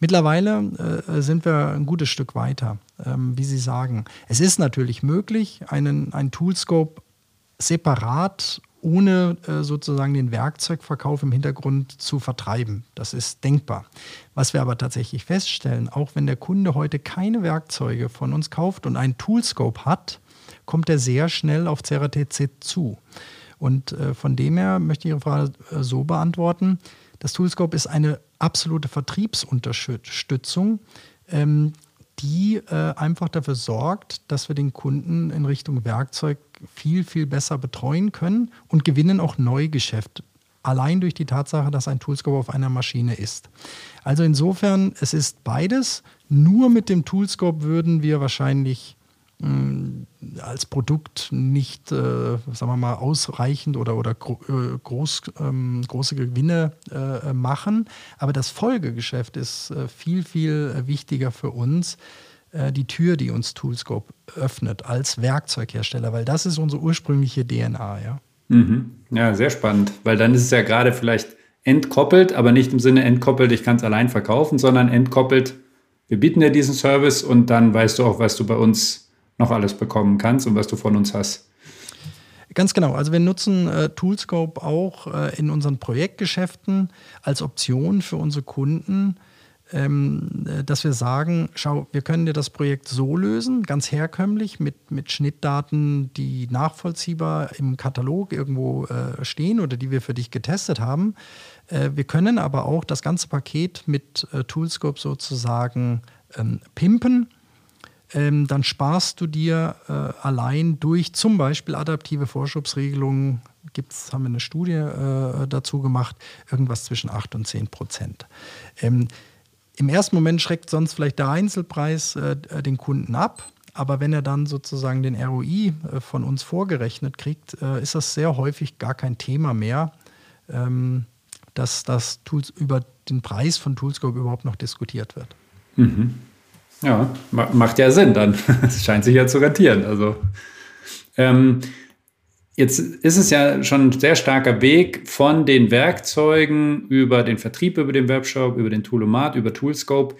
Mittlerweile äh, sind wir ein gutes Stück weiter, ähm, wie Sie sagen. Es ist natürlich möglich, einen, einen Toolscope separat ohne äh, sozusagen den Werkzeugverkauf im Hintergrund zu vertreiben. Das ist denkbar. Was wir aber tatsächlich feststellen, auch wenn der Kunde heute keine Werkzeuge von uns kauft und einen Toolscope hat, kommt er sehr schnell auf CRTC zu. Und äh, von dem her möchte ich Ihre Frage äh, so beantworten. Das Toolscope ist eine absolute Vertriebsunterstützung, ähm, die äh, einfach dafür sorgt, dass wir den Kunden in Richtung Werkzeug viel, viel besser betreuen können und gewinnen auch Neugeschäft. Allein durch die Tatsache, dass ein Toolscope auf einer Maschine ist. Also insofern, es ist beides. Nur mit dem Toolscope würden wir wahrscheinlich als Produkt nicht, äh, sagen wir mal, ausreichend oder, oder gro äh, groß, ähm, große Gewinne äh, machen. Aber das Folgegeschäft ist äh, viel, viel wichtiger für uns. Äh, die Tür, die uns Toolscope öffnet als Werkzeughersteller, weil das ist unsere ursprüngliche DNA. Ja, mhm. ja sehr spannend, weil dann ist es ja gerade vielleicht entkoppelt, aber nicht im Sinne entkoppelt, ich kann es allein verkaufen, sondern entkoppelt, wir bieten dir diesen Service und dann weißt du auch, was du bei uns noch alles bekommen kannst und was du von uns hast. Ganz genau. Also wir nutzen äh, Toolscope auch äh, in unseren Projektgeschäften als Option für unsere Kunden, ähm, äh, dass wir sagen, schau, wir können dir das Projekt so lösen, ganz herkömmlich, mit, mit Schnittdaten, die nachvollziehbar im Katalog irgendwo äh, stehen oder die wir für dich getestet haben. Äh, wir können aber auch das ganze Paket mit äh, Toolscope sozusagen ähm, pimpen ähm, dann sparst du dir äh, allein durch zum Beispiel adaptive Vorschubsregelungen, gibt's, haben wir eine Studie äh, dazu gemacht, irgendwas zwischen 8 und 10 Prozent. Ähm, Im ersten Moment schreckt sonst vielleicht der Einzelpreis äh, den Kunden ab. Aber wenn er dann sozusagen den ROI äh, von uns vorgerechnet kriegt, äh, ist das sehr häufig gar kein Thema mehr, ähm, dass das Tools über den Preis von Toolscope überhaupt noch diskutiert wird. Mhm. Ja, macht ja Sinn dann. Es scheint sich ja zu rentieren. Also ähm, jetzt ist es ja schon ein sehr starker Weg von den Werkzeugen über den Vertrieb über den Webshop, über den Toolomat, über Toolscope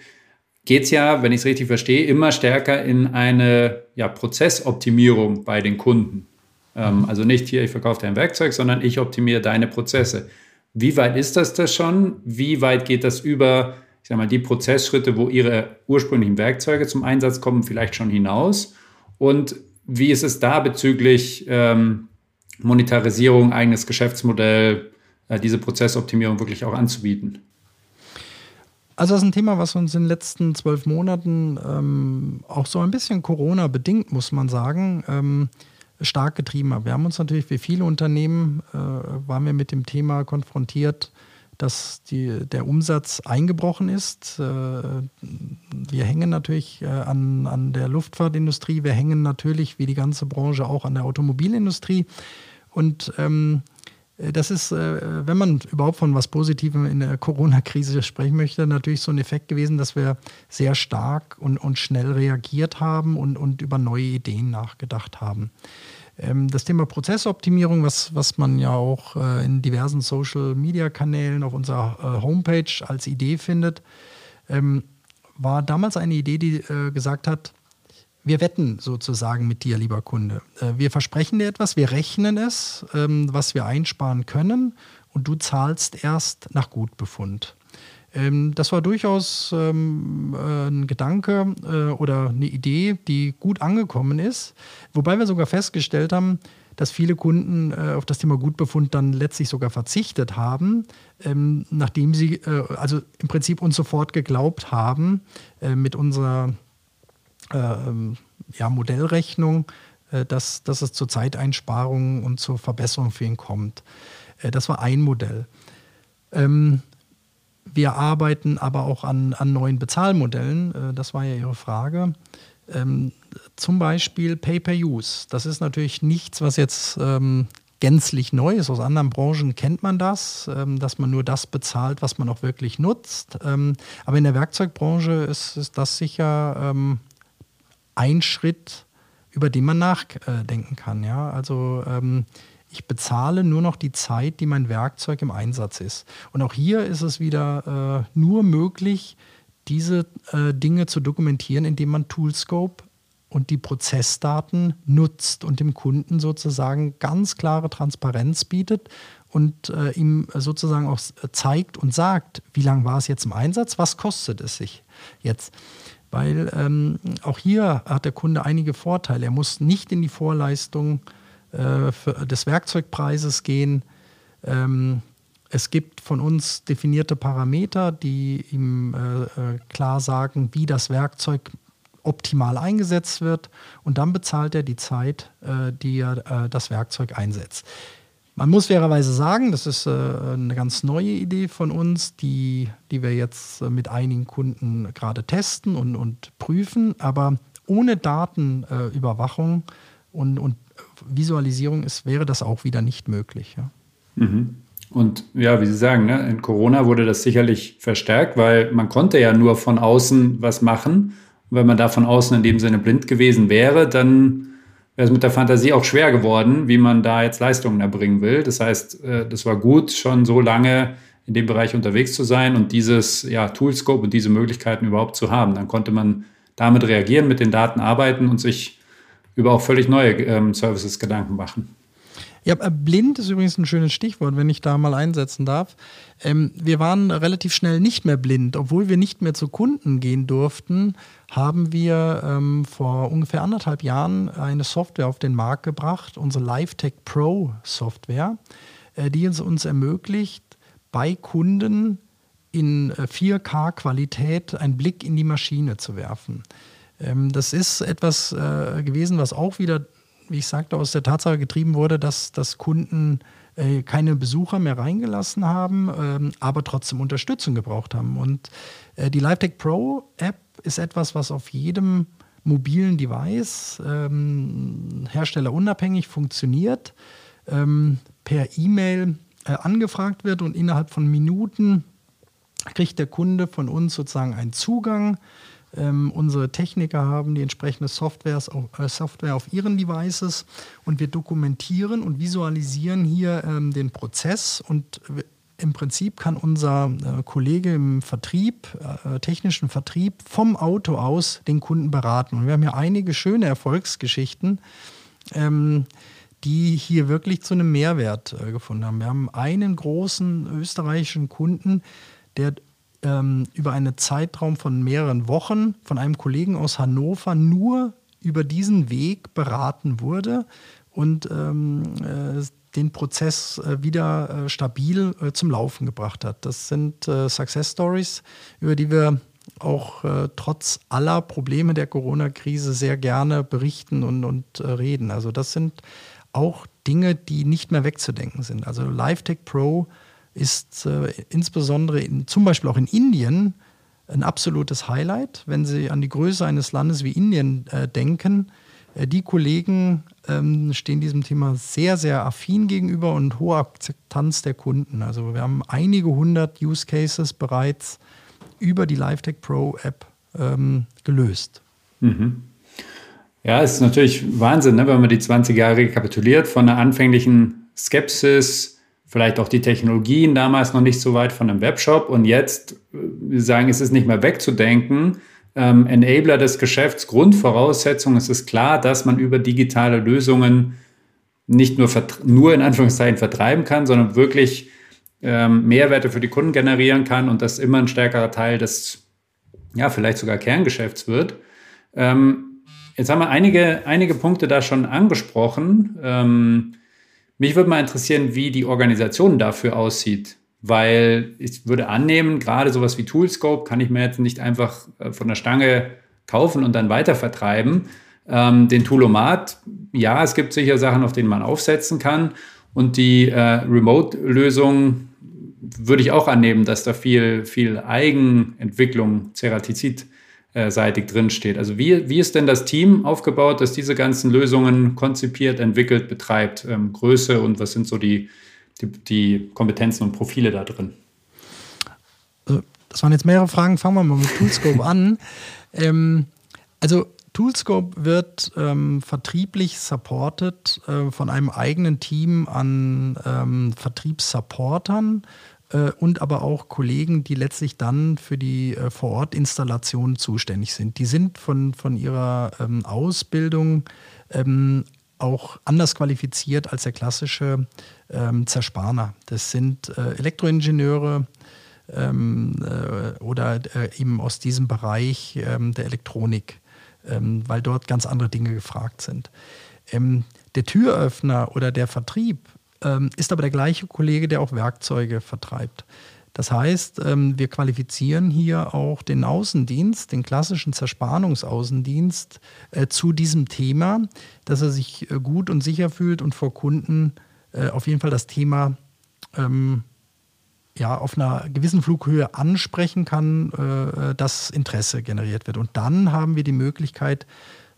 geht es ja, wenn ich es richtig verstehe, immer stärker in eine ja, Prozessoptimierung bei den Kunden. Ähm, also nicht hier, ich verkaufe dein Werkzeug, sondern ich optimiere deine Prozesse. Wie weit ist das das schon? Wie weit geht das über, ich sag mal, die Prozessschritte, wo Ihre ursprünglichen Werkzeuge zum Einsatz kommen, vielleicht schon hinaus? Und wie ist es da bezüglich ähm, Monetarisierung, eigenes Geschäftsmodell, äh, diese Prozessoptimierung wirklich auch anzubieten? Also das ist ein Thema, was uns in den letzten zwölf Monaten ähm, auch so ein bisschen Corona-bedingt, muss man sagen, ähm, stark getrieben hat. Wir haben uns natürlich wie viele Unternehmen, äh, waren wir mit dem Thema konfrontiert, dass die, der Umsatz eingebrochen ist. Äh, wir hängen natürlich äh, an, an der Luftfahrtindustrie, wir hängen natürlich wie die ganze Branche auch an der Automobilindustrie. Und ähm, äh, das ist, wenn man überhaupt von was Positivem in der Corona-Krise sprechen möchte, natürlich so ein Effekt gewesen, dass wir sehr stark und, und schnell reagiert haben und, und über neue Ideen nachgedacht haben. Ähm, das Thema Prozessoptimierung, was, was man ja auch äh, in diversen Social-Media-Kanälen auf unserer Homepage als Idee findet, ähm, war damals eine Idee, die gesagt hat, wir wetten sozusagen mit dir, lieber Kunde. Äh, wir versprechen dir etwas, wir rechnen es, ähm, was wir einsparen können und du zahlst erst nach Gutbefund. Ähm, das war durchaus ähm, äh, ein Gedanke äh, oder eine Idee, die gut angekommen ist, wobei wir sogar festgestellt haben, dass viele Kunden auf das Thema Gutbefund dann letztlich sogar verzichtet haben, nachdem sie also im Prinzip uns sofort geglaubt haben mit unserer äh, ja, Modellrechnung, äh, dass, dass es zur Zeiteinsparung und zur Verbesserung für ihn kommt. Äh, das war ein Modell. Ähm, wir arbeiten aber auch an, an neuen Bezahlmodellen. Äh, das war ja Ihre Frage. Ähm, zum Beispiel Pay-per-Use. Das ist natürlich nichts, was jetzt ähm, gänzlich neu ist. Aus anderen Branchen kennt man das, ähm, dass man nur das bezahlt, was man auch wirklich nutzt. Ähm, aber in der Werkzeugbranche ist, ist das sicher ähm, ein Schritt, über den man nachdenken kann. Ja? Also ähm, ich bezahle nur noch die Zeit, die mein Werkzeug im Einsatz ist. Und auch hier ist es wieder äh, nur möglich, diese äh, Dinge zu dokumentieren, indem man Toolscope und die Prozessdaten nutzt und dem Kunden sozusagen ganz klare Transparenz bietet und äh, ihm sozusagen auch zeigt und sagt, wie lange war es jetzt im Einsatz, was kostet es sich jetzt weil ähm, auch hier hat der Kunde einige Vorteile. Er muss nicht in die Vorleistung äh, des Werkzeugpreises gehen. Ähm, es gibt von uns definierte Parameter, die ihm äh, äh, klar sagen, wie das Werkzeug optimal eingesetzt wird und dann bezahlt er die Zeit, äh, die er äh, das Werkzeug einsetzt. Man muss fairerweise sagen, das ist äh, eine ganz neue Idee von uns, die, die wir jetzt äh, mit einigen Kunden gerade testen und, und prüfen. Aber ohne Datenüberwachung äh, und, und Visualisierung ist, wäre das auch wieder nicht möglich. Ja. Mhm. Und ja, wie Sie sagen, ne, in Corona wurde das sicherlich verstärkt, weil man konnte ja nur von außen was machen. Und wenn man da von außen in dem Sinne blind gewesen wäre, dann wäre es mit der Fantasie auch schwer geworden, wie man da jetzt Leistungen erbringen will. Das heißt, äh, das war gut, schon so lange in dem Bereich unterwegs zu sein und dieses ja, Toolscope und diese Möglichkeiten überhaupt zu haben. Dann konnte man damit reagieren, mit den Daten arbeiten und sich über auch völlig neue ähm, Services Gedanken machen. Ja, blind ist übrigens ein schönes Stichwort, wenn ich da mal einsetzen darf. Ähm, wir waren relativ schnell nicht mehr blind. Obwohl wir nicht mehr zu Kunden gehen durften, haben wir ähm, vor ungefähr anderthalb Jahren eine Software auf den Markt gebracht, unsere LiveTech Pro Software, äh, die es uns ermöglicht, bei Kunden in 4K-Qualität äh, einen Blick in die Maschine zu werfen. Ähm, das ist etwas äh, gewesen, was auch wieder wie ich sagte, aus der Tatsache getrieben wurde, dass, dass Kunden äh, keine Besucher mehr reingelassen haben, ähm, aber trotzdem Unterstützung gebraucht haben. Und äh, die LiveTech Pro App ist etwas, was auf jedem mobilen Device ähm, herstellerunabhängig funktioniert, ähm, per E-Mail äh, angefragt wird und innerhalb von Minuten kriegt der Kunde von uns sozusagen einen Zugang ähm, unsere Techniker haben die entsprechende Softwares, äh, Software auf ihren Devices und wir dokumentieren und visualisieren hier ähm, den Prozess und im Prinzip kann unser äh, Kollege im Vertrieb, äh, technischen Vertrieb, vom Auto aus den Kunden beraten. Und wir haben ja einige schöne Erfolgsgeschichten, ähm, die hier wirklich zu einem Mehrwert äh, gefunden haben. Wir haben einen großen österreichischen Kunden, der ähm, über einen Zeitraum von mehreren Wochen von einem Kollegen aus Hannover nur über diesen Weg beraten wurde und ähm, äh, den Prozess äh, wieder äh, stabil äh, zum Laufen gebracht hat. Das sind äh, Success Stories, über die wir auch äh, trotz aller Probleme der Corona-Krise sehr gerne berichten und, und reden. Also das sind auch Dinge, die nicht mehr wegzudenken sind. Also LiveTech Pro ist äh, insbesondere in, zum Beispiel auch in Indien ein absolutes Highlight, wenn Sie an die Größe eines Landes wie Indien äh, denken. Äh, die Kollegen ähm, stehen diesem Thema sehr, sehr affin gegenüber und hohe Akzeptanz der Kunden. Also wir haben einige hundert Use Cases bereits über die LiveTech Pro App ähm, gelöst. Mhm. Ja, es ist natürlich Wahnsinn, ne, wenn man die 20 Jahre rekapituliert, von einer anfänglichen Skepsis vielleicht auch die Technologien damals noch nicht so weit von einem Webshop und jetzt, wir sagen, es ist nicht mehr wegzudenken. Ähm, Enabler des Geschäfts, Grundvoraussetzung, es ist klar, dass man über digitale Lösungen nicht nur, nur in Anführungszeichen vertreiben kann, sondern wirklich ähm, Mehrwerte für die Kunden generieren kann und das immer ein stärkerer Teil des, ja, vielleicht sogar Kerngeschäfts wird. Ähm, jetzt haben wir einige, einige Punkte da schon angesprochen. Mich würde mal interessieren, wie die Organisation dafür aussieht, weil ich würde annehmen, gerade sowas wie Toolscope kann ich mir jetzt nicht einfach äh, von der Stange kaufen und dann weiter vertreiben. Ähm, den Toolomat, ja, es gibt sicher Sachen, auf denen man aufsetzen kann. Und die äh, Remote-Lösung würde ich auch annehmen, dass da viel, viel Eigenentwicklung, Ceratizid seitig drinsteht. Also wie, wie ist denn das Team aufgebaut, das diese ganzen Lösungen konzipiert, entwickelt, betreibt? Ähm, Größe und was sind so die, die, die, Kompetenzen und Profile da drin? Also, das waren jetzt mehrere Fragen. Fangen wir mal mit Toolscope an. Ähm, also Toolscope wird ähm, vertrieblich supported äh, von einem eigenen Team an ähm, Vertriebssupportern äh, und aber auch Kollegen, die letztlich dann für die äh, Vorortinstallation zuständig sind. Die sind von, von ihrer ähm, Ausbildung ähm, auch anders qualifiziert als der klassische ähm, Zerspaner. Das sind äh, Elektroingenieure ähm, äh, oder äh, eben aus diesem Bereich ähm, der Elektronik, ähm, weil dort ganz andere Dinge gefragt sind. Der Türöffner oder der Vertrieb ist aber der gleiche Kollege, der auch Werkzeuge vertreibt. Das heißt, ähm, wir qualifizieren hier auch den Außendienst, den klassischen Zerspanungsaußendienst äh, zu diesem Thema, dass er sich äh, gut und sicher fühlt und vor Kunden äh, auf jeden Fall das Thema ähm, ja, auf einer gewissen Flughöhe ansprechen kann, dass Interesse generiert wird. Und dann haben wir die Möglichkeit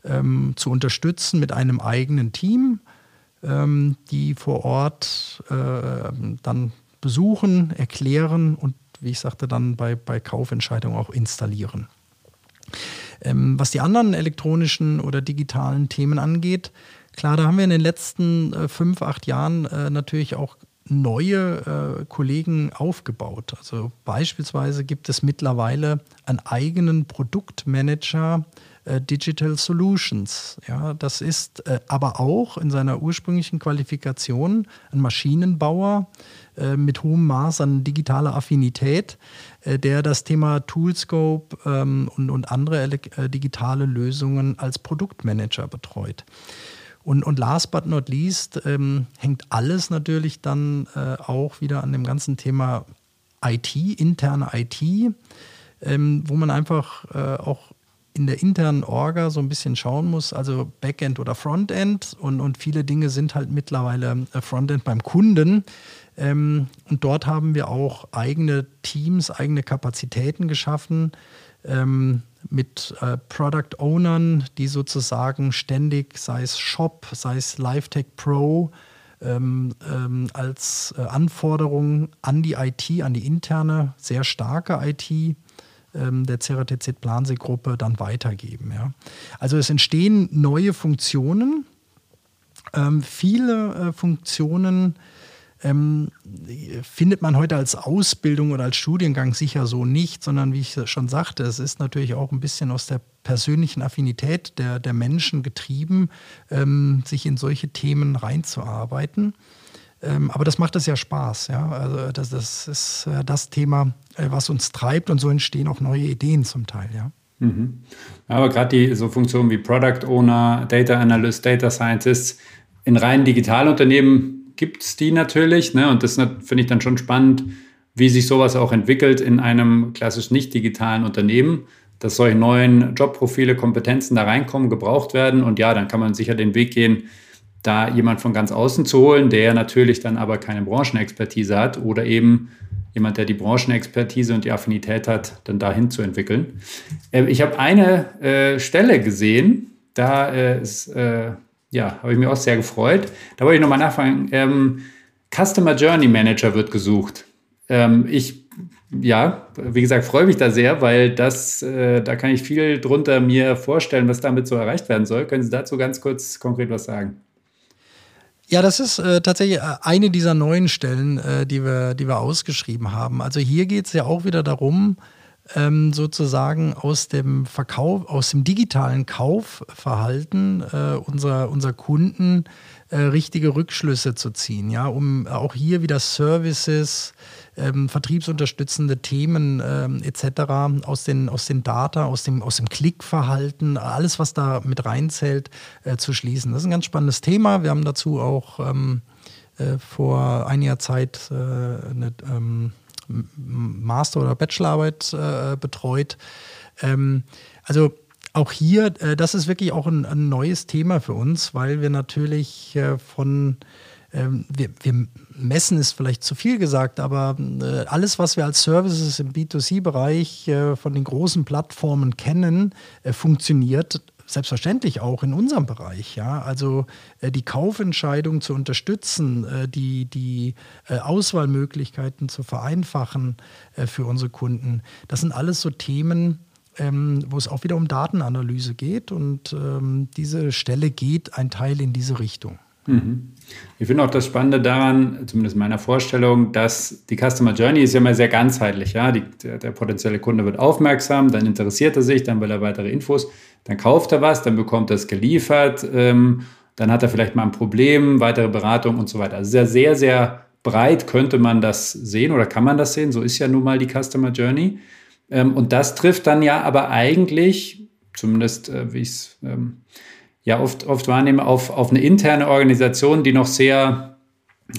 ähm, zu unterstützen mit einem eigenen Team, ähm, die vor Ort äh, dann besuchen, erklären und, wie ich sagte, dann bei, bei Kaufentscheidungen auch installieren. Ähm, was die anderen elektronischen oder digitalen Themen angeht, klar, da haben wir in den letzten äh, fünf, acht Jahren äh, natürlich auch neue äh, Kollegen aufgebaut. Also beispielsweise gibt es mittlerweile einen eigenen Produktmanager Digital Solutions. Ja, das ist äh, aber auch in seiner ursprünglichen Qualifikation ein Maschinenbauer äh, mit hohem Maß an digitaler Affinität, äh, der das Thema Toolscope ähm, und, und andere äh, digitale Lösungen als Produktmanager betreut. Und, und last but not least ähm, hängt alles natürlich dann äh, auch wieder an dem ganzen Thema IT, interne IT, ähm, wo man einfach äh, auch in der internen Orga so ein bisschen schauen muss, also Backend oder Frontend und, und viele Dinge sind halt mittlerweile äh, Frontend beim Kunden. Ähm, und dort haben wir auch eigene Teams, eigene Kapazitäten geschaffen ähm, mit äh, Product Ownern, die sozusagen ständig, sei es Shop, sei es LiveTech Pro, ähm, ähm, als äh, Anforderung an die IT, an die interne, sehr starke IT, ähm, der Ceratizid-Plansee-Gruppe dann weitergeben. Ja. Also es entstehen neue Funktionen. Ähm, viele äh, Funktionen ähm, findet man heute als Ausbildung oder als Studiengang sicher so nicht, sondern wie ich schon sagte, es ist natürlich auch ein bisschen aus der persönlichen Affinität der, der Menschen getrieben, ähm, sich in solche Themen reinzuarbeiten. Ähm, aber das macht es ja Spaß. Ja? Also das, das ist äh, das Thema, was uns treibt und so entstehen auch neue Ideen zum Teil. Ja? Mhm. Aber gerade die so Funktionen wie Product Owner, Data Analyst, Data Scientist in reinen Digitalunternehmen gibt es die natürlich. Ne? Und das finde ich dann schon spannend, wie sich sowas auch entwickelt in einem klassisch nicht digitalen Unternehmen, dass solche neuen Jobprofile, Kompetenzen da reinkommen, gebraucht werden. Und ja, dann kann man sicher den Weg gehen, da jemand von ganz außen zu holen, der natürlich dann aber keine Branchenexpertise hat oder eben jemand, der die Branchenexpertise und die Affinität hat, dann dahin zu entwickeln. Äh, ich habe eine äh, Stelle gesehen, da äh, ist äh, ja, habe ich mich auch sehr gefreut. Da wollte ich nochmal nachfragen. Ähm, Customer Journey Manager wird gesucht. Ähm, ich, ja, wie gesagt, freue mich da sehr, weil das, äh, da kann ich viel drunter mir vorstellen, was damit so erreicht werden soll. Können Sie dazu ganz kurz konkret was sagen? Ja, das ist äh, tatsächlich äh, eine dieser neuen Stellen, äh, die, wir, die wir ausgeschrieben haben. Also hier geht es ja auch wieder darum, ähm, sozusagen aus dem Verkauf, aus dem digitalen Kaufverhalten äh, unserer, unserer Kunden äh, richtige Rückschlüsse zu ziehen, ja, um auch hier wieder Services, ähm, vertriebsunterstützende Themen ähm, etc. aus den, aus den Data, aus dem, aus dem Klickverhalten, alles, was da mit reinzählt, äh, zu schließen. Das ist ein ganz spannendes Thema. Wir haben dazu auch ähm, äh, vor einiger Zeit äh, eine ähm, Master- oder Bachelorarbeit äh, betreut. Ähm, also auch hier, äh, das ist wirklich auch ein, ein, neues Thema für uns, weil wir natürlich äh, von, ähm, wir, wir, messen ist vielleicht zu viel gesagt, aber äh, alles, was wir als Services im B2C-Bereich äh, von den großen Plattformen kennen, äh, funktioniert selbstverständlich auch in unserem Bereich. Ja? Also äh, die Kaufentscheidung zu unterstützen, äh, die, die äh, Auswahlmöglichkeiten zu vereinfachen äh, für unsere Kunden, das sind alles so Themen, ähm, wo es auch wieder um Datenanalyse geht. Und ähm, diese Stelle geht ein Teil in diese Richtung. Mhm. Ich finde auch das Spannende daran, zumindest in meiner Vorstellung, dass die Customer Journey ist ja immer sehr ganzheitlich. Ja? Die, der, der, potenzielle Kunde wird aufmerksam, dann interessiert er sich, dann will er weitere Infos, dann kauft er was, dann bekommt er es geliefert, ähm, dann hat er vielleicht mal ein Problem, weitere Beratung und so weiter. Also sehr, sehr, sehr breit könnte man das sehen oder kann man das sehen. So ist ja nun mal die Customer Journey. Ähm, und das trifft dann ja aber eigentlich, zumindest äh, wie ich es ähm, ja oft, oft wahrnehme, auf, auf eine interne Organisation, die noch sehr,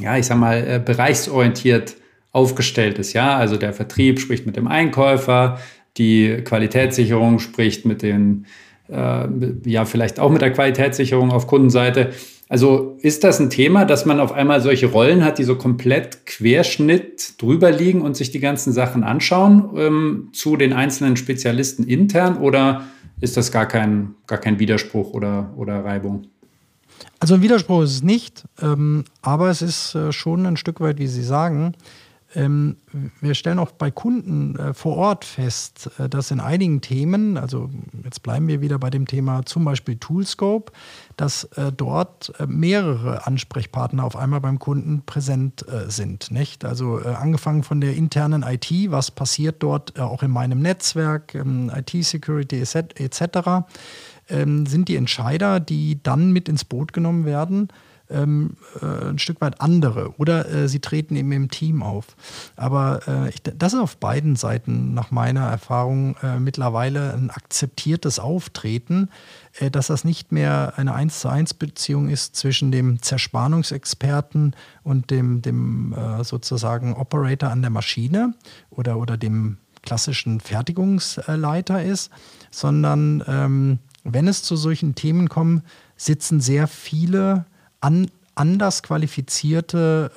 ja, ich sag mal, äh, bereichsorientiert aufgestellt ist. Ja, also der Vertrieb spricht mit dem Einkäufer, die Qualitätssicherung spricht mit den, äh, ja, vielleicht auch mit der Qualitätssicherung auf Kundenseite. Also ist das ein Thema, dass man auf einmal solche Rollen hat, die so komplett Querschnitt drüber liegen und sich die ganzen Sachen anschauen ähm, zu den einzelnen Spezialisten intern oder ist das gar kein, gar kein Widerspruch oder, oder Reibung. Also ein Widerspruch ist es nicht, ähm, aber es ist äh, schon ein Stück weit, wie Sie sagen, wir stellen auch bei Kunden äh, vor Ort fest, äh, dass in einigen Themen, also jetzt bleiben wir wieder bei dem Thema zum Beispiel Toolscope, dass äh, dort mehrere Ansprechpartner auf einmal beim Kunden präsent sind. Nicht? Also angefangen von der internen IT, was passiert dort auch in meinem Netzwerk, ähm, IT-Security etc., ähm, sind die Entscheider, die dann mit ins Boot genommen werden ähm, äh, ein Stück weit andere oder äh, sie treten eben im Team auf. Aber äh, ich, das ist auf beiden Seiten nach meiner Erfahrung äh, mittlerweile ein akzeptiertes Auftreten, äh, dass das nicht mehr eine 1 zu 1 Beziehung ist zwischen dem Zerspannungsexperten und dem, dem äh, sozusagen Operator an der Maschine oder, oder dem klassischen Fertigungsleiter ist, sondern ähm, wenn es zu solchen Themen kommt, sitzen sehr viele an, anders qualifizierte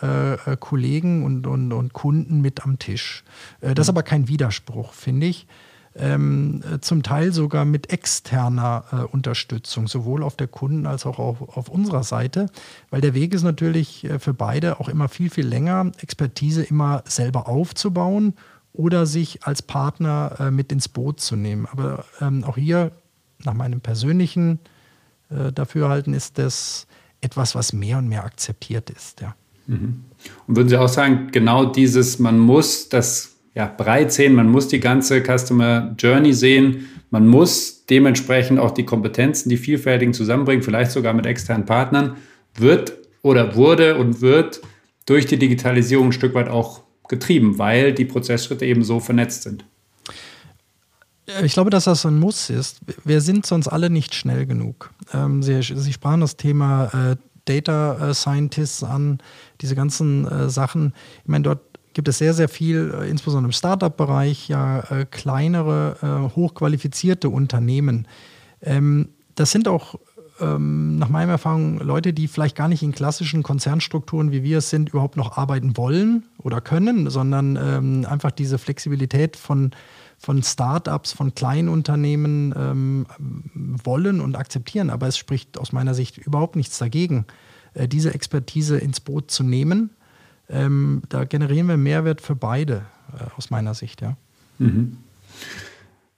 äh, äh, Kollegen und, und, und Kunden mit am Tisch. Äh, das ist mhm. aber kein Widerspruch, finde ich. Ähm, äh, zum Teil sogar mit externer äh, Unterstützung, sowohl auf der Kunden- als auch auf, auf, unserer Seite, weil der Weg ist natürlich äh, für beide auch immer viel, viel länger, Expertise immer selber aufzubauen oder sich als Partner mit ins Boot zu nehmen. Aber ähm, auch hier, nach meinem persönlichen Dafürhalten, ist das etwas, was mehr und mehr akzeptiert ist. Ja. Mhm. Und würden Sie auch sagen, genau dieses, man muss das ja, breit sehen, man muss die ganze Customer Journey sehen, man muss dementsprechend auch die Kompetenzen, die vielfältigen zusammenbringen, vielleicht sogar mit externen Partnern, wird oder wurde und wird durch die Digitalisierung ein Stück weit auch getrieben, weil die Prozessschritte eben so vernetzt sind. Ich glaube, dass das ein Muss ist. Wir sind sonst alle nicht schnell genug. Ähm, Sie, Sie, sprachen das Thema äh, Data äh, Scientists an, diese ganzen äh, Sachen. Ich meine, dort gibt es sehr, sehr viel, äh, insbesondere im Startup-Bereich, ja äh, kleinere, äh, hochqualifizierte Unternehmen. Ähm, das sind auch ähm, nach meiner Erfahrung Leute, die vielleicht gar nicht in klassischen Konzernstrukturen, wie wir es sind, überhaupt noch arbeiten wollen oder können, sondern ähm, einfach diese Flexibilität von, von Startups, von Kleinunternehmen ähm, wollen und akzeptieren. Aber es spricht aus meiner Sicht überhaupt nichts dagegen, äh, diese Expertise ins Boot zu nehmen. Ähm, da generieren wir Mehrwert für beide, äh, aus meiner Sicht, ja. Mhm.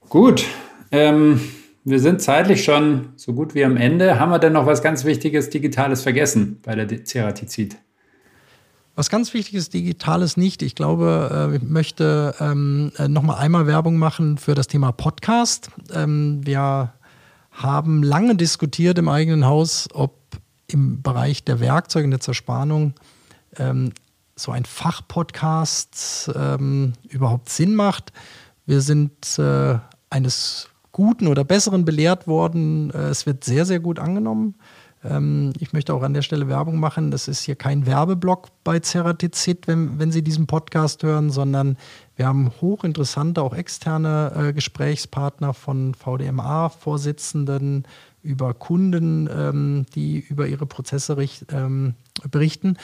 Gut. Ähm wir sind zeitlich schon so gut wie am Ende. Haben wir denn noch was ganz Wichtiges Digitales vergessen bei der Ceratizid? Was ganz Wichtiges Digitales nicht. Ich glaube, äh, ich möchte ähm, äh, noch mal einmal Werbung machen für das Thema Podcast. Ähm, wir haben lange diskutiert im eigenen Haus, ob im Bereich der Werkzeuge und der Zerspannung ähm, so ein Fachpodcast ähm, überhaupt Sinn macht. Wir sind äh, eines Guten oder Besseren belehrt worden. Äh, es wird sehr, sehr gut angenommen. Ähm, ich möchte auch an der Stelle Werbung machen. Das ist hier kein Werbeblock bei Ceratizid, wenn, wenn Sie diesen Podcast hören, sondern wir haben hochinteressante, auch externe äh, Gesprächspartner von VDMA-Vorsitzenden über Kunden, ähm, die über ihre Prozesse ähm, berichten.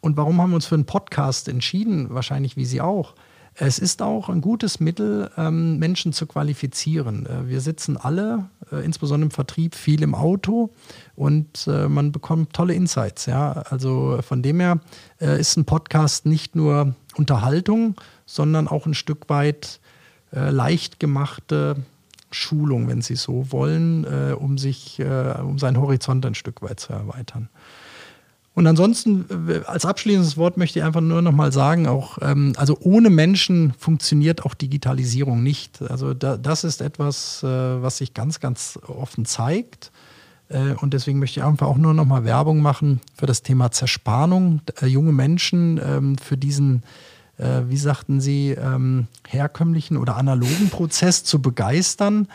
und warum haben wir uns für einen Podcast entschieden? Wahrscheinlich wie Sie auch es ist auch ein gutes Mittel, ähm, Menschen zu qualifizieren. Äh, wir sitzen alle, äh, insbesondere im Vertrieb, viel im Auto und äh, man bekommt tolle Insights. Ja? Also von dem her ist ein Podcast nicht nur Unterhaltung, sondern auch ein Stück weit leicht gemachte Schulung, wenn Sie so wollen, um sich, um seinen Horizont ein Stück weit zu erweitern. Und ansonsten, als abschließendes Wort möchte ich einfach nur noch mal sagen, auch, ähm, also ohne Menschen funktioniert auch Digitalisierung nicht. Also da, das ist etwas, äh, was sich ganz, ganz offen zeigt. Äh, und deswegen möchte ich einfach auch nur noch mal Werbung machen für das Thema Zerspannung. Äh, junge Menschen ähm, für diesen, äh, wie sagten Sie, ähm, herkömmlichen oder analogen Prozess zu begeistern.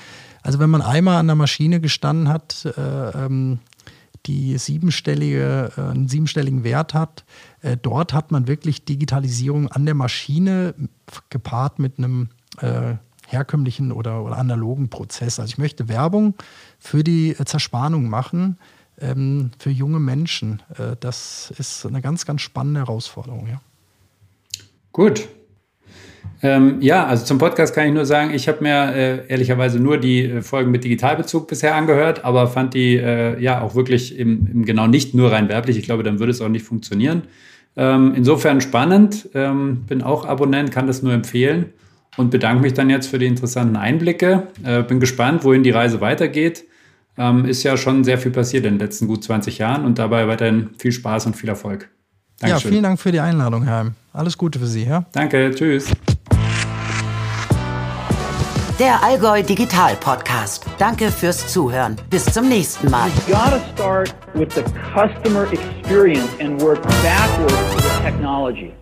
Also wenn man einmal an der Maschine gestanden hat, äh, ähm, die siebenstellige, äh, einen siebenstelligen Wert hat. Äh, dort hat man wirklich Digitalisierung an der Maschine gepaart mit einem äh, herkömmlichen oder, oder, analogen Prozess. Also ich möchte Werbung für die Zerspannung machen, ähm, für junge Menschen. Äh, das ist eine ganz, ganz spannende Herausforderung. Ja. Gut, ähm, ja, also zum Podcast kann ich nur sagen, ich habe mir äh, ehrlicherweise nur die äh, Folgen mit Digitalbezug bisher angehört, aber fand die äh, ja auch wirklich im, im, genau nicht nur rein werblich. Ich glaube, dann würde es auch nicht funktionieren. Ähm, insofern spannend, ähm, bin auch Abonnent, kann das nur empfehlen und bedanke mich dann jetzt für die interessanten Einblicke. Äh, bin gespannt, wohin die Reise weitergeht. Ähm, ist ja schon sehr viel passiert in den letzten gut 20 Jahren und dabei weiterhin viel Spaß und viel Erfolg. Dankeschön. Ja, vielen Dank für die Einladung, Herr. Alles Gute für Sie. Ja? Danke, tschüss. Der Allgäu Digital Podcast. Danke fürs Zuhören. Bis zum nächsten Mal. Start with the customer experience and work backwards with technology.